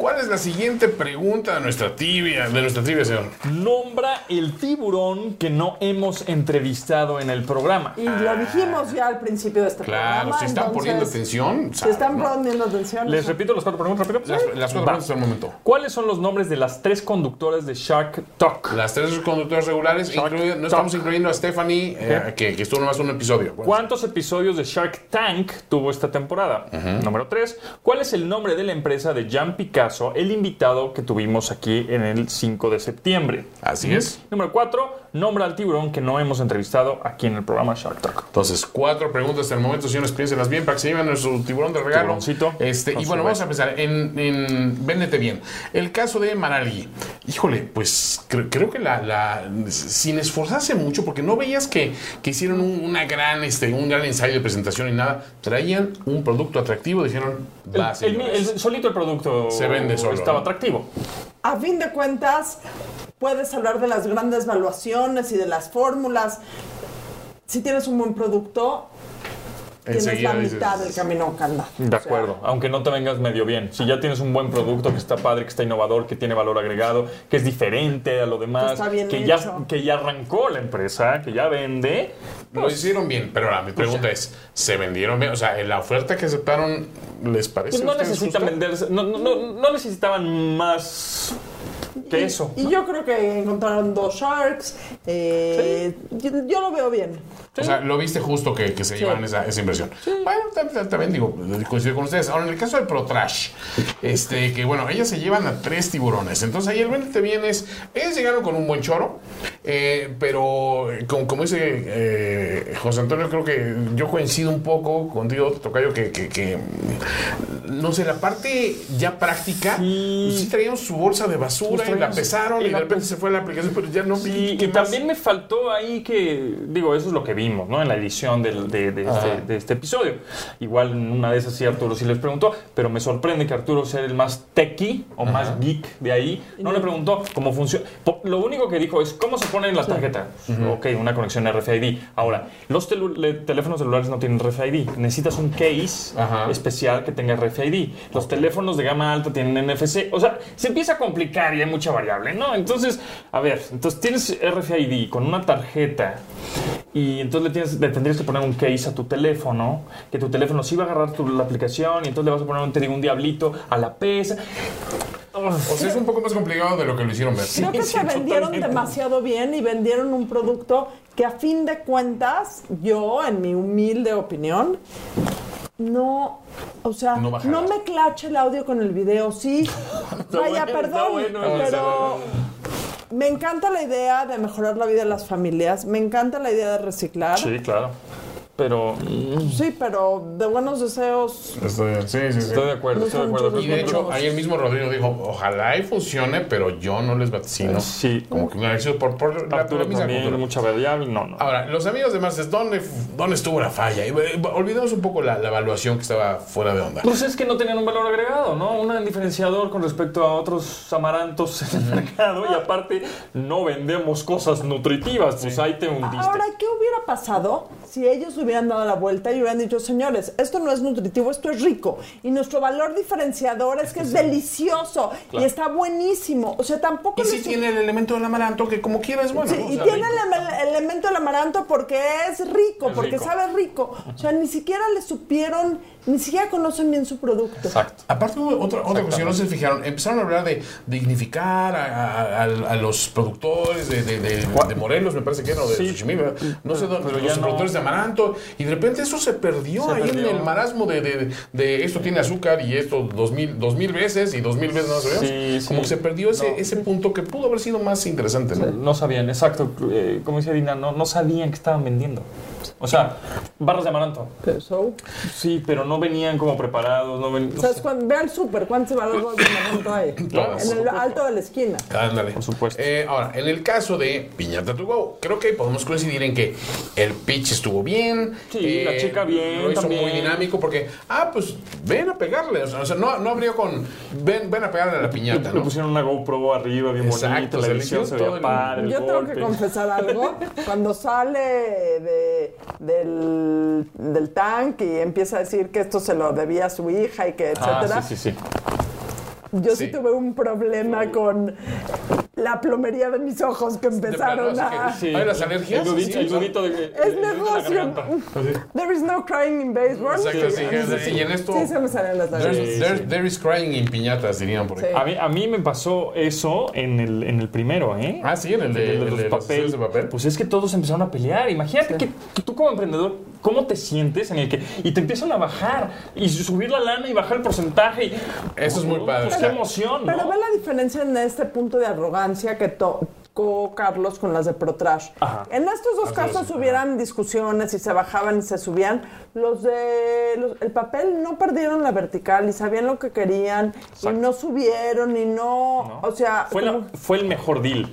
Speaker 2: ¿Cuál es la siguiente pregunta de nuestra trivia, de nuestra trivia, señor?
Speaker 3: Nombra el tiburón que no hemos entrevistado en el programa.
Speaker 4: Y lo dijimos ya al principio de este
Speaker 2: Claro,
Speaker 4: programa.
Speaker 2: si están
Speaker 4: entonces,
Speaker 2: poniendo atención,
Speaker 4: Si
Speaker 2: saben,
Speaker 4: están
Speaker 2: ¿no?
Speaker 4: poniendo atención.
Speaker 3: ¿Les repito las cuatro preguntas rápido?
Speaker 2: Las, las cuatro
Speaker 3: Va.
Speaker 2: preguntas hasta el momento.
Speaker 3: ¿Cuáles son los nombres de las tres conductoras de Shark Talk?
Speaker 2: Las tres conductores regulares, incluido- no
Speaker 3: Talk.
Speaker 2: estamos incluyendo a Stephanie, eh, que, que estuvo nomás un episodio.
Speaker 3: ¿Cuántos episodios de Shark Tank tuvo esta temporada? Número 3. ¿Cuál es el nombre de la empresa de Jan Picasso, el invitado que tuvimos aquí en el 5 de septiembre?
Speaker 2: Así es.
Speaker 3: Número 4. Nombra al tiburón que no hemos entrevistado aquí en el programa Shark Talk.
Speaker 2: Entonces, cuatro preguntas hasta el momento, señores, piénsenlas bien para que se lleven nuestro tiburón de regalo.
Speaker 3: Tiburoncito.
Speaker 2: Este, y
Speaker 3: su
Speaker 2: bueno, vamos a empezar en, en Véndete Bien. El caso de Maralgui. Híjole, pues cre- creo que la, la- sin esforzarse mucho, porque no veías que, que hicieron un, una gran, este, un gran ensayo de presentación y nada, traían un producto atractivo, dijeron, va,
Speaker 3: el- el- solito el producto
Speaker 2: Se vende solo,
Speaker 3: estaba
Speaker 2: ¿no?
Speaker 3: atractivo.
Speaker 4: A fin de cuentas, puedes hablar de las grandes valuaciones y de las fórmulas. Si tienes un buen producto, tienes la
Speaker 2: dices-
Speaker 4: mitad del camino que andar.
Speaker 3: De acuerdo, aunque no te vengas medio bien. Si ya tienes un buen producto que está padre, que está innovador, que tiene valor agregado, que es diferente a lo demás,
Speaker 4: Que bien
Speaker 3: ya, que ya arrancó la empresa, que ya vende,
Speaker 2: Lo hicieron bien, pero ahora mi pregunta
Speaker 3: Pues
Speaker 2: es, ¿se vendieron bien? O sea, ¿la oferta que aceptaron les parece
Speaker 3: pues no necesitan venderse, no, no- no- no necesitaban más que eso.
Speaker 4: Y yo creo que encontraron dos sharks. eh, yo, yo lo veo bien.
Speaker 2: O sea, lo viste justo que, que se llevaran esa, esa inversión. Bueno, tam- tam- también digo, coincido con ustedes. Ahora, en el caso del ProTrash, este, que bueno, ellas se llevan a tres tiburones. Entonces ahí el Véndete bien es, ellos llegaron con un buen choro, eh, pero eh, como, como dice eh, José Antonio, creo que yo coincido un poco contigo, Tocayo, que, que, que, no sé, la parte ya práctica,
Speaker 3: Sí.
Speaker 2: sí, traían su bolsa de basura
Speaker 3: Pues traían
Speaker 2: la pesaron y,
Speaker 3: Y
Speaker 2: de repente se fue la aplicación, pero ya no vi
Speaker 3: Sí, y
Speaker 2: más.
Speaker 3: también me faltó ahí que, digo, eso es lo que vimos, ¿no? En la edición del- de, de
Speaker 2: Ajá.
Speaker 3: este, de este episodio. Igual en una de esas sí Arturo sí les preguntó, pero me sorprende que Arturo sea el más techie o más geek de ahí. No le preguntó cómo funciona. Lo único que dijo es cómo se pone en la tarjeta. Ok, una conexión RFID. Ahora, los teléfonos celulares no tienen RFID. Necesitas un case
Speaker 2: Ajá.
Speaker 3: especial que tenga RFID. Los teléfonos de gama alta tienen NFC. O sea, se empieza a complicar y hay mucha variable, ¿no? Entonces, a ver, entonces tienes RFID con una tarjeta y entonces le, tienes, le tendrías que poner un case a tu teléfono, que tu teléfono sí va a agarrar tu- la aplicación y entonces le vas a poner, un, te digo, un diablito a la pesa.
Speaker 2: O sea, es un poco más complicado de lo que lo hicieron ver.
Speaker 4: Creo que
Speaker 3: sí,
Speaker 4: se vendieron
Speaker 3: totalmente.
Speaker 4: demasiado bien y vendieron un producto que a fin de cuentas, yo, en mi humilde opinión, no, o sea,
Speaker 2: No
Speaker 4: me clache el audio con el video, sí. Vaya,
Speaker 3: bueno,
Speaker 4: perdón,
Speaker 3: bueno,
Speaker 4: pero me encanta la idea de mejorar la vida de las familias, me encanta la idea de reciclar. Sí,
Speaker 3: claro. Pero mm,
Speaker 4: pero de buenos deseos.
Speaker 2: Estoy, sí, sí, sí.
Speaker 3: estoy de acuerdo,
Speaker 4: No
Speaker 3: estoy de
Speaker 4: son
Speaker 3: acuerdo.
Speaker 2: Y de hecho, ahí el mismo Rodrigo dijo, ojalá y funcione, pero yo no les vaticino.
Speaker 3: Sí.
Speaker 2: Como que una lección por, por la, cultura.
Speaker 3: mucha variable, no, no.
Speaker 2: Ahora, los amigos de Marces, ¿dónde, ¿dónde estuvo la falla? Y, eh, olvidemos un poco la, la evaluación que estaba fuera de onda.
Speaker 3: Pues es que no tenían un valor agregado, ¿no? Un diferenciador con respecto a otros amarantos en el mercado y aparte no vendemos cosas nutritivas, pues ahí te hundiste.
Speaker 4: Ahora, ¿qué hubiera pasado si ellos hubieran dado la vuelta y hubieran dicho, señores, esto no es nutritivo, esto es rico? Y nuestro valor diferenciador es que es delicioso y está buenísimo. O sea, tampoco...
Speaker 2: Y sí tiene el elemento del amaranto que como quiera es bueno.
Speaker 4: Sí, y
Speaker 2: sea,
Speaker 4: tiene el, ele- elemento del amaranto porque es rico,
Speaker 3: Es
Speaker 4: porque
Speaker 3: rico.
Speaker 4: sabe rico. O sea, ni siquiera le supieron, ni siquiera conocen bien su producto.
Speaker 3: Exacto.
Speaker 2: Aparte hubo otra, otra cuestión, no se fijaron, empezaron a hablar de dignificar a, a- a- a los productores de, de, de- de Morelos, me parece que era, o de
Speaker 3: Sí.
Speaker 2: Xochimilco, no sé dónde,
Speaker 3: pero
Speaker 2: los
Speaker 3: ya no.
Speaker 2: productores de amaranto, y de repente eso se perdió
Speaker 3: Se
Speaker 2: ahí
Speaker 3: perdió.
Speaker 2: en el marasmo de, de- de esto tiene azúcar y esto dos mil, dos mil veces y dos mil veces no sabemos.
Speaker 3: Sí, sí.
Speaker 2: Como que se perdió ese,
Speaker 3: No.
Speaker 2: ese punto que pudo haber sido más interesante, ¿no?
Speaker 3: No sabían, exacto, eh, como dice Dina, no, no sabían que estaban vendiendo. O sea, barras de amaranto.
Speaker 4: So,
Speaker 3: Sí, pero no venían como preparados, no ven, no
Speaker 4: ¿sabes
Speaker 3: sé.
Speaker 4: cuán- ve al súper, ¿cuántos valores de amaranto hay?
Speaker 2: Todas.
Speaker 4: En el alto de la esquina.
Speaker 2: Ándale.
Speaker 3: Por supuesto.
Speaker 2: Eh, ahora, en el caso de Piñata to Go, creo que podemos coincidir en que el pitch estuvo bien.
Speaker 3: Sí, la chica bien
Speaker 2: Lo hizo
Speaker 3: también.
Speaker 2: muy dinámico porque, ah, pues ven a pegarle. O sea, o sea, no, no abrió con ven, ven a pegarle a la piñata,
Speaker 3: Le
Speaker 2: ¿no?
Speaker 3: pusieron una GoPro arriba, bien
Speaker 2: Exacto,
Speaker 3: bonita, la edición se
Speaker 2: todo
Speaker 3: veía
Speaker 2: el
Speaker 4: Yo tengo que confesar algo. Cuando sale de- del, del tanque y empieza a decir que esto se lo debía a su hija y que
Speaker 3: Ah,
Speaker 4: etcétera,
Speaker 3: sí, sí, sí.
Speaker 4: yo sí.
Speaker 2: Sí.
Speaker 4: tuve un problema con la plomería de mis ojos que empezaron a...
Speaker 2: así que- ¿Hay las alergias?
Speaker 3: El nudito,
Speaker 2: Sí,
Speaker 3: el
Speaker 2: son-
Speaker 3: nudito de,
Speaker 4: Es
Speaker 3: de-
Speaker 4: negocio.
Speaker 3: garganta.
Speaker 4: There is no crying in baseball.
Speaker 2: Exacto, sí, y en esto-
Speaker 4: Sí, se me salen las lágrimas.
Speaker 2: there, is crying in piñatas, dirían por ahí.
Speaker 3: A mí, a mí me pasó eso en el, en el primero, ¿eh?
Speaker 2: Ah, sí, en el de,
Speaker 3: El
Speaker 2: el de los papeles de papel.
Speaker 3: Pues es que todos empezaron a pelear. Imagínate que, que tú como emprendedor, ¿cómo te sientes en el que... Y te empiezan a bajar y subir la lana y bajar el porcentaje. Y,
Speaker 2: Eso es muy padre.
Speaker 3: Pues qué emoción,
Speaker 4: Pero
Speaker 3: ¿no?
Speaker 4: ve la diferencia en este punto de arrogancia que tocó Carlos con las de ProTrash.
Speaker 3: Ajá.
Speaker 4: En estos dos
Speaker 2: Las
Speaker 4: casos
Speaker 2: dos,
Speaker 4: hubieran discusiones y se bajaban y se subían. Los de los- el papel no perdieron la vertical y sabían lo que querían y
Speaker 3: Exacto.
Speaker 4: no subieron y no,
Speaker 3: ¿no?
Speaker 4: o sea,
Speaker 3: Fue, la-
Speaker 4: como-
Speaker 3: fue el mejor deal.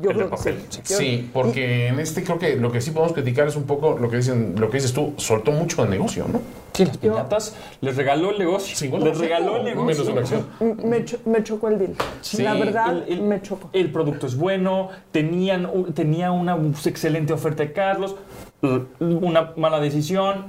Speaker 4: Yo
Speaker 3: el
Speaker 4: creo que sí.
Speaker 2: porque en este creo que lo que sí podemos criticar es un poco lo que dicen, lo que dices tú, soltó mucho de negocio, ¿no?
Speaker 3: Sí, las piñatas les regaló el negocio.
Speaker 2: 50%,
Speaker 3: Les regaló el negocio.
Speaker 2: Menos una acción.
Speaker 4: me, cho- me chocó el deal.
Speaker 2: Sí,
Speaker 4: la verdad,
Speaker 3: El- el-
Speaker 4: me chocó.
Speaker 3: El producto es bueno, tenían, un- tenía una excelente oferta de Carlos, una mala decisión,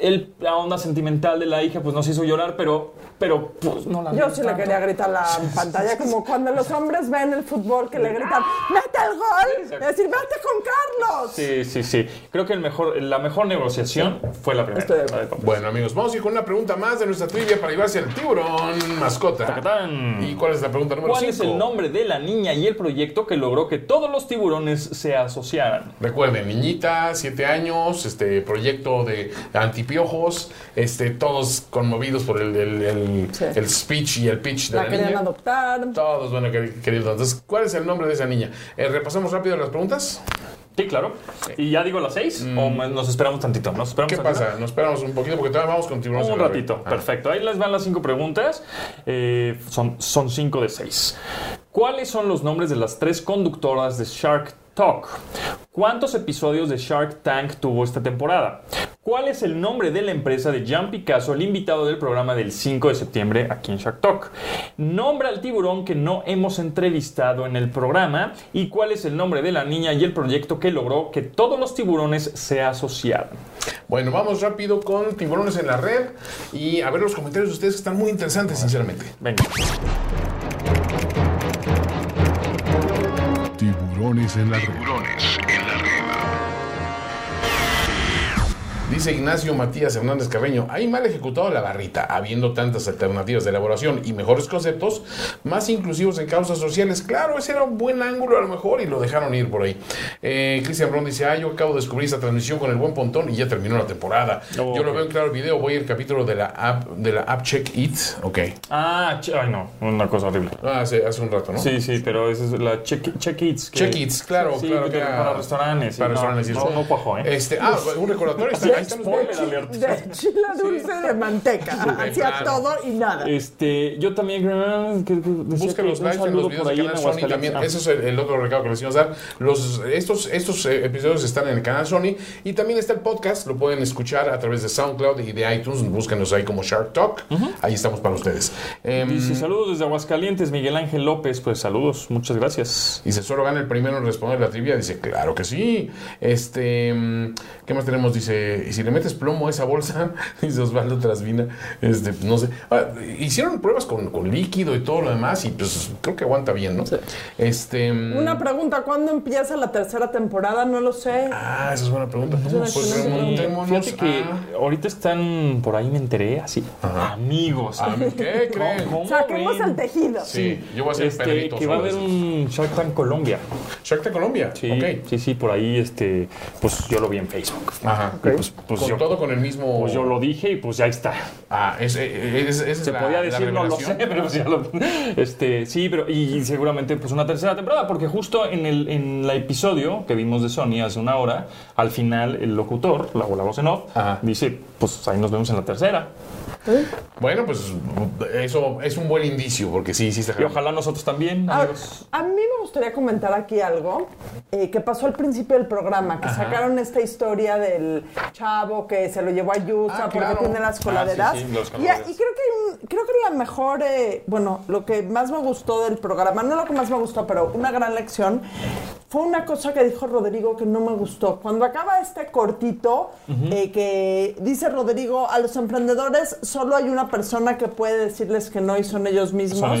Speaker 3: el- la onda sentimental de la hija pues nos hizo llorar, pero, pero pues no la
Speaker 4: Yo sí le
Speaker 3: tanto.
Speaker 4: quería gritar a la pantalla, como cuando los hombres ven el fútbol que le gritan, ¡mete el gol! Y decir, ¡vete con Carlos!
Speaker 3: Sí, sí, sí. Creo que el mejor, la mejor negociación fue la primera.
Speaker 4: Estoy
Speaker 3: la.
Speaker 2: Bueno, amigos, vamos a ir con una pregunta más de nuestra trivia para llevarse al tiburón mascota.
Speaker 3: Tacatán.
Speaker 2: ¿Y cuál es la pregunta número
Speaker 3: ¿Cuál
Speaker 2: 5?
Speaker 3: es el nombre de la niña y el proyecto que logró que todos los tiburones se asociaran?
Speaker 2: Recuerden, niñita, 7 años, este proyecto de antipiojos, este, todos conmovidos por el, el, el-
Speaker 4: Sí.
Speaker 2: el speech y el pitch de la,
Speaker 4: La querían
Speaker 2: niña.
Speaker 4: adoptar.
Speaker 2: Todos van a querer querido. Entonces, ¿cuál es el nombre de esa niña? Eh, repasamos rápido las preguntas.
Speaker 3: Sí, claro. ¿Y ya digo las seis? ¿O me- nos esperamos tantito? ¿Nos esperamos
Speaker 2: Mm. ¿Qué
Speaker 3: tantito?
Speaker 2: pasa? Nos esperamos un poquito porque todavía vamos con tiburones.
Speaker 3: Un ratito,
Speaker 2: Ah.
Speaker 3: perfecto. Ahí les van las cinco preguntas. Eh, son, son cinco de seis. ¿Cuáles son los nombres de las tres conductoras de Shark Talk? ¿Cuántos episodios de Shark Tank tuvo esta temporada? ¿Cuál es el nombre de la empresa de Jean Picasso, el invitado del programa del 5 de septiembre aquí en Shark Talk? Nombra al tiburón que no hemos entrevistado en el programa y cuál es el nombre de la niña y el proyecto que logró que todos los tiburones se asociaran.
Speaker 2: Bueno, vamos rápido con tiburones en la red y a ver los comentarios de ustedes que están muy interesantes, sinceramente.
Speaker 3: Venga.
Speaker 1: Tiburones en la red.
Speaker 2: Dice Ignacio Matías Hernández Carreño, hay mal ejecutado la barrita, habiendo tantas alternativas de elaboración y mejores conceptos, más inclusivos en causas sociales. Claro, ese era un buen ángulo a lo mejor y lo dejaron ir por ahí. Eh, Cristian Ron dice, ah, yo acabo de descubrir esta transmisión con el buen pontón y ya terminó la temporada.
Speaker 3: Oh,
Speaker 2: yo lo veo en claro video, voy al capítulo de la app, de la app Check It. Ok.
Speaker 3: Ah, ay no, una cosa horrible.
Speaker 2: Ah, hace, hace un rato, ¿no?
Speaker 3: Sí, sí, pero esa es la Check, check Eats. que-
Speaker 2: Check Its, claro,
Speaker 3: Sí,
Speaker 2: claro.
Speaker 3: que para restaurantes. sí,
Speaker 2: Para
Speaker 3: no,
Speaker 2: restaurantes. y
Speaker 3: No,
Speaker 2: eso.
Speaker 3: no cuajó, ¿eh?
Speaker 2: Este, ah, un recordatorio. ahí están los.
Speaker 4: De chile dulce de manteca. Hacía
Speaker 2: claro.
Speaker 4: todo y nada.
Speaker 3: Este, yo también decía
Speaker 2: Busca los
Speaker 3: un
Speaker 2: lives en
Speaker 3: saludo
Speaker 2: los videos
Speaker 3: por
Speaker 2: de
Speaker 3: ahí en
Speaker 2: Canal Sony
Speaker 3: Aguascalientes.
Speaker 2: también.
Speaker 3: Ah.
Speaker 2: Ese es el, el otro recado que les íbamos a dar. Los, estos estos eh, episodios están en el canal Sony y también está el podcast. Lo pueden escuchar a través de SoundCloud y de iTunes. Búscanos ahí como Shark Talk. Ahí estamos para ustedes. Em,
Speaker 3: Dice, saludos desde Aguascalientes, Miguel Ángel López. Pues saludos, muchas gracias.
Speaker 2: Dice, solo gana el primero en responder la trivia. Dice, claro que sí. Este, mm, ¿qué más tenemos? Dice, si le metes plomo a esa bolsa, dice Osvaldo Trasvina, este, no sé. Ah, hicieron pruebas con, con líquido y todo lo demás y pues creo que aguanta bien, ¿no? Este, mm,
Speaker 4: Una pregunta, ¿cuándo empieza la tercera temporada? No lo sé.
Speaker 2: Ah, esa es buena pregunta. Pues remontémonos
Speaker 3: Fíjate que
Speaker 2: a-
Speaker 3: ahorita están, por ahí me enteré, así, amigos.
Speaker 2: a... ver, ¿Qué creen?
Speaker 3: ¿Cómo
Speaker 4: Saquemos
Speaker 3: ven?
Speaker 4: el tejido.
Speaker 2: Sí, yo voy a ser
Speaker 3: Este,
Speaker 2: Pedrito
Speaker 3: que va a haber un Shark Tank Colombia.
Speaker 2: Shark Tank Colombia.
Speaker 3: Sí, sí, sí, por ahí, este, pues yo lo vi en Facebook.
Speaker 2: Ajá.
Speaker 3: Y Pues, pues
Speaker 2: con
Speaker 3: yo,
Speaker 2: todo con el mismo.
Speaker 3: pues yo lo dije y pues ya está.
Speaker 2: Ah, es, es, es- es
Speaker 3: Se
Speaker 2: la-
Speaker 3: podía
Speaker 2: la
Speaker 3: decir, no lo sé, pero pues ya lo- este, sí, pero y seguramente pues una tercera temporada, porque justo en el en el episodio que vimos de Sony hace una hora, al final el locutor, la, o la voz en off,
Speaker 2: Ajá.
Speaker 3: dice, pues ahí nos vemos en la tercera.
Speaker 2: Bueno, pues eso es un buen indicio, porque sí, sí está
Speaker 3: Y ojalá nosotros también,
Speaker 4: A,
Speaker 3: amigos.
Speaker 4: a mí me gustaría comentar aquí algo eh, que pasó al principio del programa, que sacaron esta historia del chavo que se lo llevó a Yusa
Speaker 2: Ah,
Speaker 4: porque
Speaker 2: claro.
Speaker 4: tiene las
Speaker 3: Ah,
Speaker 4: coladeras.
Speaker 3: sí, sí, los
Speaker 4: y, creo que creo que la mejor, eh, bueno, lo que más me gustó del programa, no lo que más me gustó, pero una gran lección, fue una cosa que dijo Rodrigo que no me gustó. Cuando acaba este cortito, eh, que dice Rodrigo, a los emprendedores solo hay una persona que puede decirles que no y son ellos mismos.
Speaker 3: Son.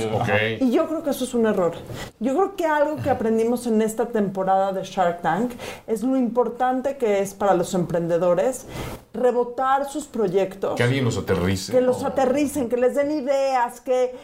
Speaker 4: Y yo creo que eso es un error. Yo creo que algo que aprendimos en esta temporada de Shark Tank es lo importante que es para los emprendedores rebotar sus proyectos.
Speaker 2: Que alguien los aterrice.
Speaker 4: Que los
Speaker 2: ¿no?
Speaker 4: aterricen, que les den ideas, que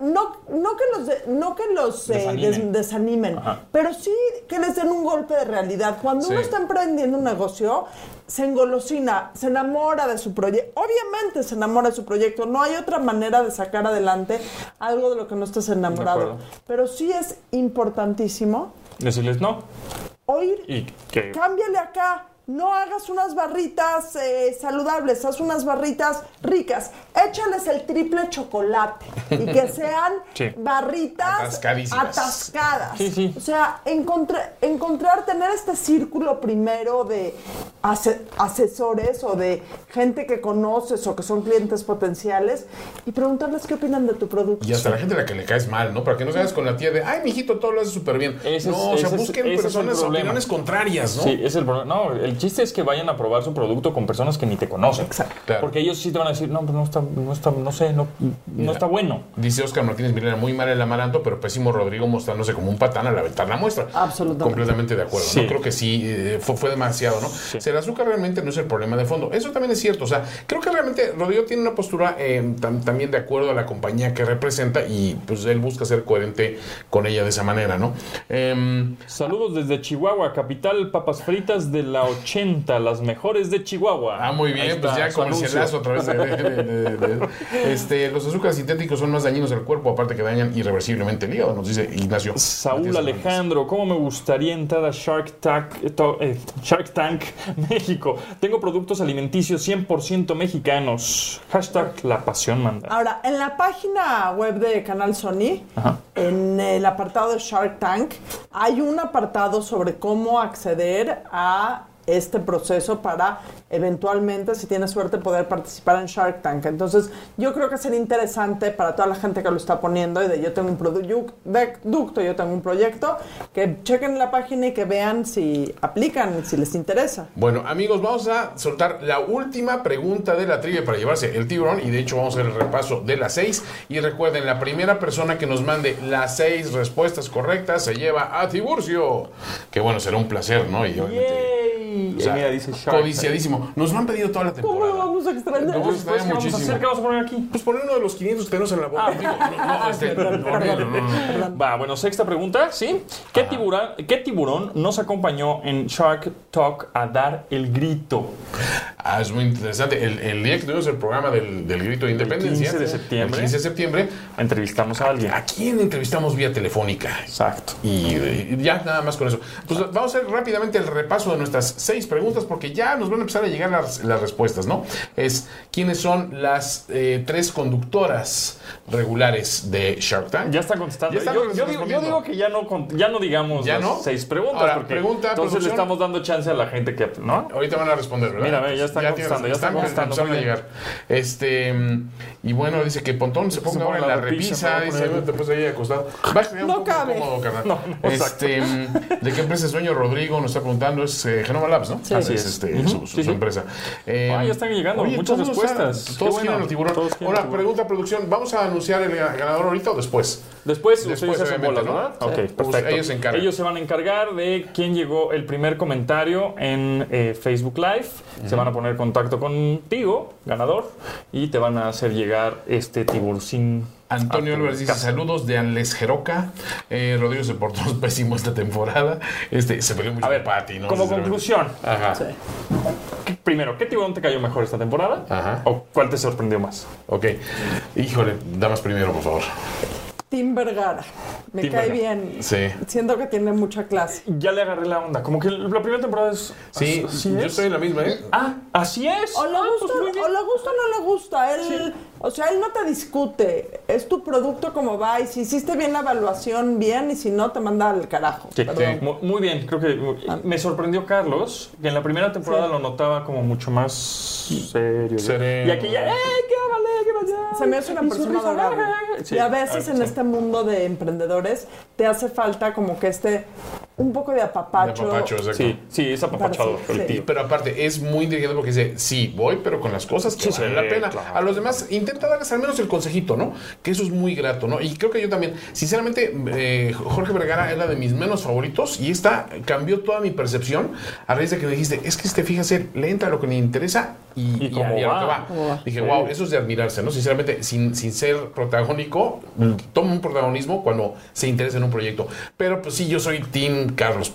Speaker 4: no, no que los, de- no que los eh,
Speaker 3: Desanimen.
Speaker 4: des- desanimen,
Speaker 3: Ajá.
Speaker 4: pero sí que les den un golpe de realidad. Cuando uno está emprendiendo un negocio, se engolosina, se enamora de su proyecto. Obviamente se enamora de su proyecto. No hay otra manera de sacar adelante algo de lo que no estés enamorado. Pero sí es importantísimo
Speaker 3: Decirles no.
Speaker 4: oír
Speaker 3: Y que
Speaker 4: cámbiale acá. No hagas unas barritas eh, saludables, haz unas barritas ricas. Échales el triple chocolate y que sean
Speaker 3: Sí.
Speaker 4: barritas atascadas.
Speaker 3: Sí, sí.
Speaker 4: O sea, encontre- encontrar, tener este círculo primero de ase- asesores o de gente que conoces o que son clientes potenciales y preguntarles qué opinan de tu producto.
Speaker 2: Y hasta la gente a la que le caes mal, ¿no? Para que no seas con la tía de, ay, mijito, todo lo haces súper bien.
Speaker 3: Ese
Speaker 2: no,
Speaker 3: es-
Speaker 2: o sea, busquen personas, opiniones contrarias, ¿no?
Speaker 3: Sí, es el problema. No, el chiste es que vayan a probar su producto con personas que ni te conocen.
Speaker 4: Exacto.
Speaker 2: Claro.
Speaker 3: Porque ellos sí te van a decir, no, pues no está, no está, no sé, no, no está bueno.
Speaker 2: Dice Oscar Martínez Milena, muy mal el amaranto, pero pésimo Rodrigo mostrándose como un patán al aventar la muestra.
Speaker 4: Absolutamente.
Speaker 2: Completamente de acuerdo.
Speaker 3: Sí.
Speaker 2: No creo que sí, eh, fue, fue demasiado, ¿no? O sea, el azúcar realmente no es el problema de fondo. Eso también es cierto. O sea, creo que realmente Rodrigo tiene una postura eh, tam- también de acuerdo a la compañía que representa y pues él busca ser coherente con ella de esa manera, ¿no? Em,
Speaker 3: Saludos desde Chihuahua, capital, papas fritas de la 80, las mejores de Chihuahua.
Speaker 2: Ah, muy bien,
Speaker 3: está
Speaker 2: pues ya cielazo otra vez. de- de- de- de- de- este, los azúcares sintéticos son más dañinos al cuerpo, aparte que dañan irreversiblemente el hígado, nos dice Ignacio.
Speaker 3: Saúl
Speaker 2: Matías Hernández.
Speaker 3: Alejandro, ¿cómo me gustaría entrar a Shark Tank, eh, to- eh, Shark Tank México? Tengo productos alimenticios 100% mexicanos. Hashtag la pasión manda.
Speaker 4: Ahora, en la página web de Canal Sony,
Speaker 3: Ajá.
Speaker 4: en el apartado de Shark Tank, hay un apartado sobre cómo acceder a este proceso para eventualmente, si tienes suerte, poder participar en Shark Tank. Entonces, yo creo que sería interesante para toda la gente que lo está poniendo y de yo tengo un producto, yo tengo un proyecto, que chequen la página y que vean si aplican, si les interesa.
Speaker 2: Bueno, amigos, vamos a soltar la última pregunta de la trivia para llevarse el tiburón y de hecho vamos a hacer el repaso de las seis. Y recuerden, la primera persona que nos mande las seis respuestas correctas se lleva a Tiburcio. Que bueno, será un placer, ¿no? Y obviamente,
Speaker 3: ¡Yay!
Speaker 2: o sea,
Speaker 3: mira, dice Shark
Speaker 2: codiciadísimo. Nos lo han pedido toda la
Speaker 4: ¿Cómo
Speaker 2: temporada.
Speaker 4: lo vamos a extrañar?
Speaker 3: Pues, ¿qué vamos a hacer? ¿Qué vamos a poner aquí?
Speaker 2: Pues poner uno de los 500 que tenemos en la boca. No.
Speaker 3: Va, bueno, sexta pregunta, ¿sí? ¿Qué tiburón, ¿Qué tiburón nos acompañó en Shark Talk a dar el grito?
Speaker 2: Ah, es muy interesante. El, el día que tuvimos el programa del, del grito de independencia,
Speaker 3: 15 de septiembre.
Speaker 2: el 15 de septiembre,
Speaker 3: Entrevistamos a alguien.
Speaker 2: ¿a quién entrevistamos vía telefónica?
Speaker 3: Exacto.
Speaker 2: Y eh, ya nada más con eso. Pues vamos a hacer rápidamente el repaso de nuestras seis preguntas porque ya nos van a empezar llegar las, las respuestas, ¿no? Es quiénes son las eh, tres conductoras regulares de Shark Tank.
Speaker 3: Ya está contestando.
Speaker 2: Ya está
Speaker 3: yo, yo digo, yo
Speaker 2: respondiendo.
Speaker 3: digo que ya no, ya no digamos
Speaker 2: ¿Ya
Speaker 3: las
Speaker 2: no?
Speaker 3: seis preguntas.
Speaker 2: Ahora,
Speaker 3: porque
Speaker 2: pregunta,
Speaker 3: entonces le estamos dando chance a la gente que. ¿No?
Speaker 2: Ahorita van a responder, ¿verdad?
Speaker 3: Mira, ve, ya está
Speaker 2: tienes-
Speaker 3: contestando, ya está
Speaker 2: están
Speaker 3: contestando,
Speaker 2: a llegar. Este, y bueno, dice que Pontón se ponga
Speaker 3: Se
Speaker 2: ahora en la
Speaker 3: la repisa,
Speaker 2: dice,
Speaker 3: poner-
Speaker 2: después ahí acostado. Va a un
Speaker 4: No
Speaker 2: poco
Speaker 4: cabe.
Speaker 2: incómodo, carnal.
Speaker 3: No, no,
Speaker 2: este, mm, ¿De qué empresa es dueño Rodrigo? Nos está preguntando, es eh, Genoma Labs, ¿no?
Speaker 4: Sí.
Speaker 3: Así
Speaker 2: es.
Speaker 3: es.
Speaker 2: Este,
Speaker 3: Ujú,
Speaker 2: su, su-
Speaker 3: sí,
Speaker 2: su
Speaker 3: sí.
Speaker 2: Empresa. Eh,
Speaker 3: Ah, ya están llegando muchas
Speaker 2: todos,
Speaker 3: respuestas. Qué
Speaker 2: Todos
Speaker 3: bueno.
Speaker 2: quieren el tiburón.
Speaker 3: Todos quieren
Speaker 2: Ahora,
Speaker 3: el tiburón.
Speaker 2: pregunta, producción, ¿vamos a anunciar el ganador ahorita o después?
Speaker 3: Después,
Speaker 2: Después,
Speaker 3: ustedes hacen bolas,
Speaker 2: ¿no?
Speaker 3: Ok,
Speaker 2: Pues
Speaker 3: perfecto.
Speaker 2: ellos se encargan.
Speaker 3: Ellos se van a encargar de quién llegó el primer comentario en eh, Facebook Live. Se van a poner en contacto contigo, ganador, y te van a hacer llegar este tiburcín.
Speaker 2: Antonio Álvarez dice saludos de Alex Jeroca. Eh, Rodrigo se portó pésimo esta temporada. Este, se peleó mucho
Speaker 3: A ver,
Speaker 2: con Pati, ¿no?
Speaker 3: como conclusión,
Speaker 2: Ajá.
Speaker 4: Sí.
Speaker 3: ¿qué- primero, ¿qué tiburón te cayó mejor esta temporada?
Speaker 2: Ajá.
Speaker 3: ¿O cuál te sorprendió más?
Speaker 2: Ok. Híjole, damas primero, por favor.
Speaker 4: Tim Vergara. Me
Speaker 3: Tim
Speaker 4: cae
Speaker 3: Vergara.
Speaker 4: bien.
Speaker 2: Sí.
Speaker 4: Siento que tiene mucha clase.
Speaker 3: Ya le agarré la onda. Como que la primera temporada es.
Speaker 2: Sí,
Speaker 3: ¿así
Speaker 2: yo
Speaker 3: es?
Speaker 2: estoy en la misma, ¿eh?
Speaker 3: Ah, así es.
Speaker 4: O le
Speaker 3: Ah,
Speaker 4: gusta,
Speaker 3: pues
Speaker 4: o le gusta o no le gusta. Él, O sea, él no te discute. Es tu producto como va. Y si hiciste bien la evaluación, bien. Y si no, te manda al carajo.
Speaker 3: Sí, muy bien, creo que me sorprendió Carlos, que en la primera temporada
Speaker 4: Sí.
Speaker 3: lo notaba como mucho más serio.
Speaker 2: Sereno.
Speaker 3: Y aquí ya, ¡eh, qué vale, qué vaya!
Speaker 4: Se me hace una
Speaker 3: Y
Speaker 4: persona
Speaker 3: sonrisa,
Speaker 4: adorable.
Speaker 3: sí.
Speaker 4: y a veces
Speaker 3: Ah,
Speaker 4: en
Speaker 3: sí.
Speaker 4: este mundo de emprendedores te hace falta como que este un poco de apapacho.
Speaker 2: De apapacho, exacto.
Speaker 3: Sí, sí, es apapachador
Speaker 4: Parece,
Speaker 3: el
Speaker 4: sí.
Speaker 2: Y-
Speaker 3: tío.
Speaker 2: pero aparte, es muy inteligente porque dice, sí, voy, pero con las cosas que
Speaker 3: Sí,
Speaker 2: valen
Speaker 3: sí,
Speaker 2: la pena.
Speaker 3: claro.
Speaker 2: A los demás, intenta darles al menos el consejito, ¿no? Que eso es muy grato, ¿no? Y creo que yo también, sinceramente, eh, Jorge Vergara era de mis menos favoritos y esta cambió toda mi percepción a raíz de que me dijiste, es que este, fíjese, le entra lo que le interesa y,
Speaker 3: Y
Speaker 2: a- lo
Speaker 3: va.
Speaker 2: que va. Dije,
Speaker 3: Sí.
Speaker 2: wow, eso es de admirarse, ¿no? Sinceramente, sin, sin ser protagónico, toma un protagonismo cuando se interesa en un proyecto. Pero pues sí, yo soy Team Carlos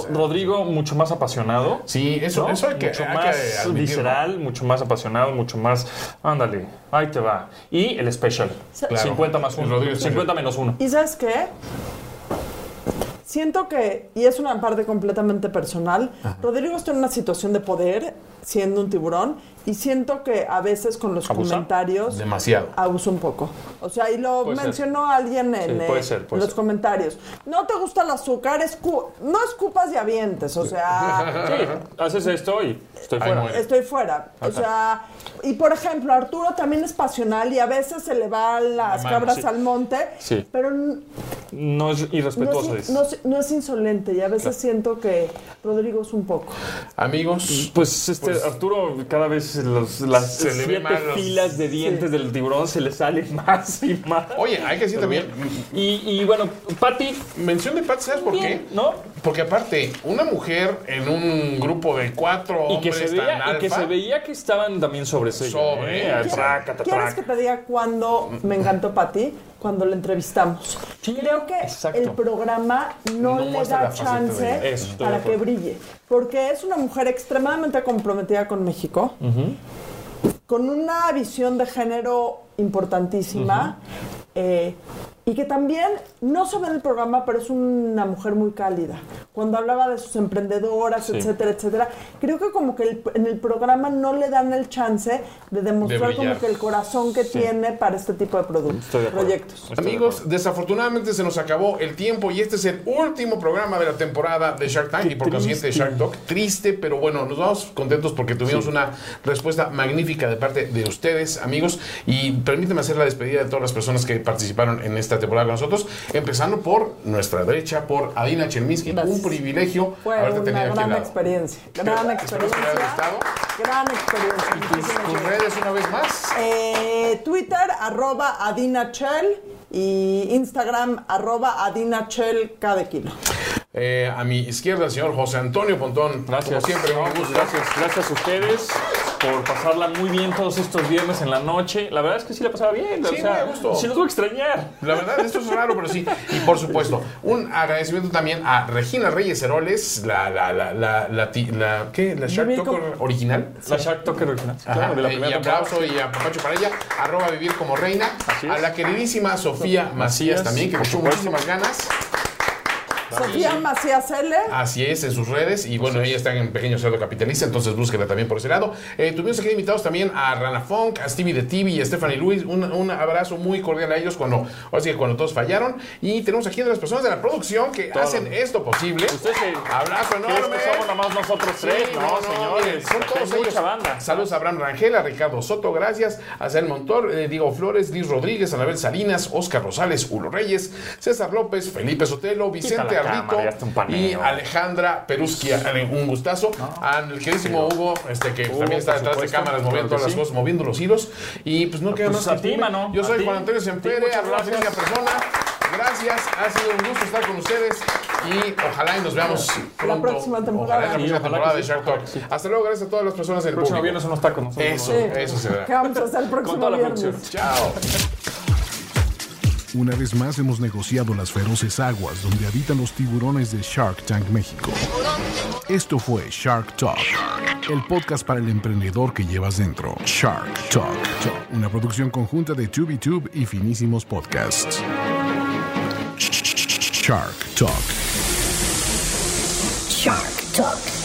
Speaker 2: sea,
Speaker 3: Rodrigo, mucho más apasionado.
Speaker 2: Sí, eso,
Speaker 3: ¿no?
Speaker 2: eso hay que,
Speaker 3: mucho
Speaker 2: hay que
Speaker 3: más
Speaker 2: admitirlo.
Speaker 3: visceral, mucho más apasionado, mucho más. Ándale, ahí te va. Y el special.
Speaker 2: Claro.
Speaker 3: 50 más
Speaker 2: El
Speaker 3: 1.
Speaker 2: Rodrigo Special.
Speaker 3: 50 menos 1.
Speaker 4: ¿Y sabes qué? Siento que, y es una parte completamente personal, Rodrigo está en una situación de poder siendo un tiburón y siento que a veces con los
Speaker 3: ¿Abusa?
Speaker 4: comentarios
Speaker 2: Demasiado.
Speaker 4: abusa un poco. O sea, y lo
Speaker 3: Puede ser.
Speaker 4: mencionó alguien en,
Speaker 3: Sí, puede
Speaker 4: eh,
Speaker 3: ser, puede
Speaker 4: en los
Speaker 3: ser.
Speaker 4: comentarios. No te gusta el azúcar, escu- no escupas y avientes. O sea,
Speaker 3: Sí, haces esto y estoy fuera.
Speaker 4: estoy fuera. O sea, y por ejemplo, Arturo también es pasional y a veces se le van las cabras
Speaker 3: sí.
Speaker 4: al monte,
Speaker 3: Sí.
Speaker 4: pero
Speaker 3: No es
Speaker 4: no
Speaker 3: irrespetuoso.
Speaker 4: es,
Speaker 3: es.
Speaker 4: no es- no es insolente y a veces siento que Rodrigo es un poco.
Speaker 2: Amigos,
Speaker 3: Pues este
Speaker 2: Pues-
Speaker 3: Arturo cada vez los- las
Speaker 2: Se le ve
Speaker 3: siete filas de dientes
Speaker 4: Sí.
Speaker 3: del tiburón se le salen más y más.
Speaker 2: oye, hay que decir también,
Speaker 3: Y, y bueno, Patty,
Speaker 2: mención de Pat, ¿sabes por
Speaker 3: bien,
Speaker 2: qué?
Speaker 3: ¿no?
Speaker 2: porque aparte, una mujer en un grupo de cuatro
Speaker 3: Y que,
Speaker 2: hombres
Speaker 3: se
Speaker 2: tan
Speaker 3: veía, y que
Speaker 2: alfa,
Speaker 3: se veía que estaban también sobre ella.
Speaker 2: Sobre,
Speaker 3: ¿eh?
Speaker 4: ¿Quieres que te diga cuándo me encantó para ti? Cuando lo entrevistamos. Creo que
Speaker 3: exacto.
Speaker 4: el programa no,
Speaker 2: No
Speaker 4: le da
Speaker 2: la
Speaker 4: chance.
Speaker 3: Eso,
Speaker 4: para que brille. Porque es una mujer extremadamente comprometida con México, con una visión de género importantísima. eh, y que también no se ve en el programa, pero es una mujer muy cálida. Cuando hablaba de sus emprendedoras,
Speaker 3: Sí.
Speaker 4: etcétera, etcétera, creo que como que el- en el programa no le dan el chance de demostrar
Speaker 2: brillar.
Speaker 4: como que el corazón que tiene para este tipo de productos,
Speaker 3: Estoy de
Speaker 4: proyectos.
Speaker 3: Estoy de
Speaker 2: Amigos,
Speaker 3: acuerdo.
Speaker 2: desafortunadamente se nos acabó el tiempo y este es el último programa de la temporada de Shark Tank
Speaker 3: Qué
Speaker 2: y por consiguiente
Speaker 3: triste.
Speaker 2: Shark Talk. Triste, pero bueno, nos vamos contentos porque tuvimos una respuesta magnífica de parte de ustedes, amigos. Y permíteme hacer la despedida de todas las personas que participaron en esta temporada con nosotros, empezando por nuestra derecha, por Adina Chelminsky.
Speaker 4: Gracias.
Speaker 2: Un privilegio
Speaker 4: Fue
Speaker 2: haberte
Speaker 4: una
Speaker 2: tenido aquí
Speaker 4: gran
Speaker 2: lado.
Speaker 4: experiencia. Gran experiencia. Gran experiencia. Muchísimas
Speaker 2: Tus redes una vez más.
Speaker 4: Eh, Twitter, arroba adinachel y Instagram, arroba adinachel cada kilo.
Speaker 2: Eh, a mi izquierda, el señor José Antonio Pontón.
Speaker 3: Gracias.
Speaker 2: Como siempre,
Speaker 3: gracias, gracias a ustedes por pasarla muy bien todos estos viernes en la noche. La verdad es que sí la pasaba bien.
Speaker 2: Sí,
Speaker 3: o sea,
Speaker 2: muy a gusto.
Speaker 3: Sí los voy a extrañar.
Speaker 2: La verdad, esto es raro, pero sí. Y por supuesto, un agradecimiento también a Regina Reyes Heroles, la, la, la, la, la, la- ¿qué? La Shark Talker original.
Speaker 3: La Shark Talker original.
Speaker 2: Ajá,
Speaker 3: claro, de la
Speaker 2: y
Speaker 3: primera temporada.
Speaker 2: aplauso y apapacho para ella, arroba vivir como reina,
Speaker 3: Así es.
Speaker 2: a la queridísima Sofía Macías
Speaker 3: Macías,
Speaker 2: también, que le echó muchísimas ganas.
Speaker 4: Sofía Macías L.
Speaker 2: Así es, en sus redes. Y bueno, ella está en Pequeño Cerdo Capitalista, entonces búsquela también por ese lado. Eh, tuvimos aquí invitados también a Rana Funk, a Stevie de TV y a Stephanie Luis. Un, un abrazo muy cordial a ellos cuando, ahora sí que cuando todos fallaron. Y tenemos aquí a las personas de la producción que
Speaker 3: Todo.
Speaker 2: hacen esto posible.
Speaker 3: Ustedes
Speaker 2: Abrazo
Speaker 3: ¿Crees
Speaker 2: enorme.
Speaker 3: que somos nomás nosotros
Speaker 2: Sí,
Speaker 3: tres? no, señores.
Speaker 2: miren, son todos
Speaker 3: hay
Speaker 2: ellos.
Speaker 3: mucha banda.
Speaker 2: Saludos a Abraham Rangel, a Ricardo Soto, gracias. A Zen Montor, eh, Diego Flores, Liz Rodríguez, Anabel Salinas, Oscar Rosales, Ulo Reyes, César López, Felipe Sotelo, Vicente y Alejandra Perusquia. Un gustazo. Al queridísimo Hugo, este que también está detrás de cámaras moviendo todas las cosas, moviendo los hilos. Y pues no queda
Speaker 3: Pues
Speaker 2: más que
Speaker 3: ti, mano,
Speaker 2: Yo soy. Juan Antonio Sempere, arroba persona. Gracias, ha sido un gusto estar con ustedes y ojalá y nos veamos pronto.
Speaker 4: próxima temporada.
Speaker 2: Ojalá en la próxima temporada de Shark Talk.
Speaker 3: sí.
Speaker 2: Hasta luego, gracias a todas las personas del
Speaker 3: El próximo
Speaker 2: público.
Speaker 3: viernes unos tacos. nosotros,
Speaker 2: Eso, eso será.
Speaker 4: ¿Qué vamos a hacer el próximo
Speaker 3: toda la
Speaker 4: viernes?
Speaker 3: producción.
Speaker 2: Chao.
Speaker 1: Una vez más hemos negociado las feroces aguas donde habitan los tiburones de Shark Tank México. Esto fue Shark Talk, el podcast para el emprendedor que llevas dentro. Shark Talk, una producción conjunta de TubiTube y Finísimos Podcasts. Shark Talk.
Speaker 6: Shark Talk.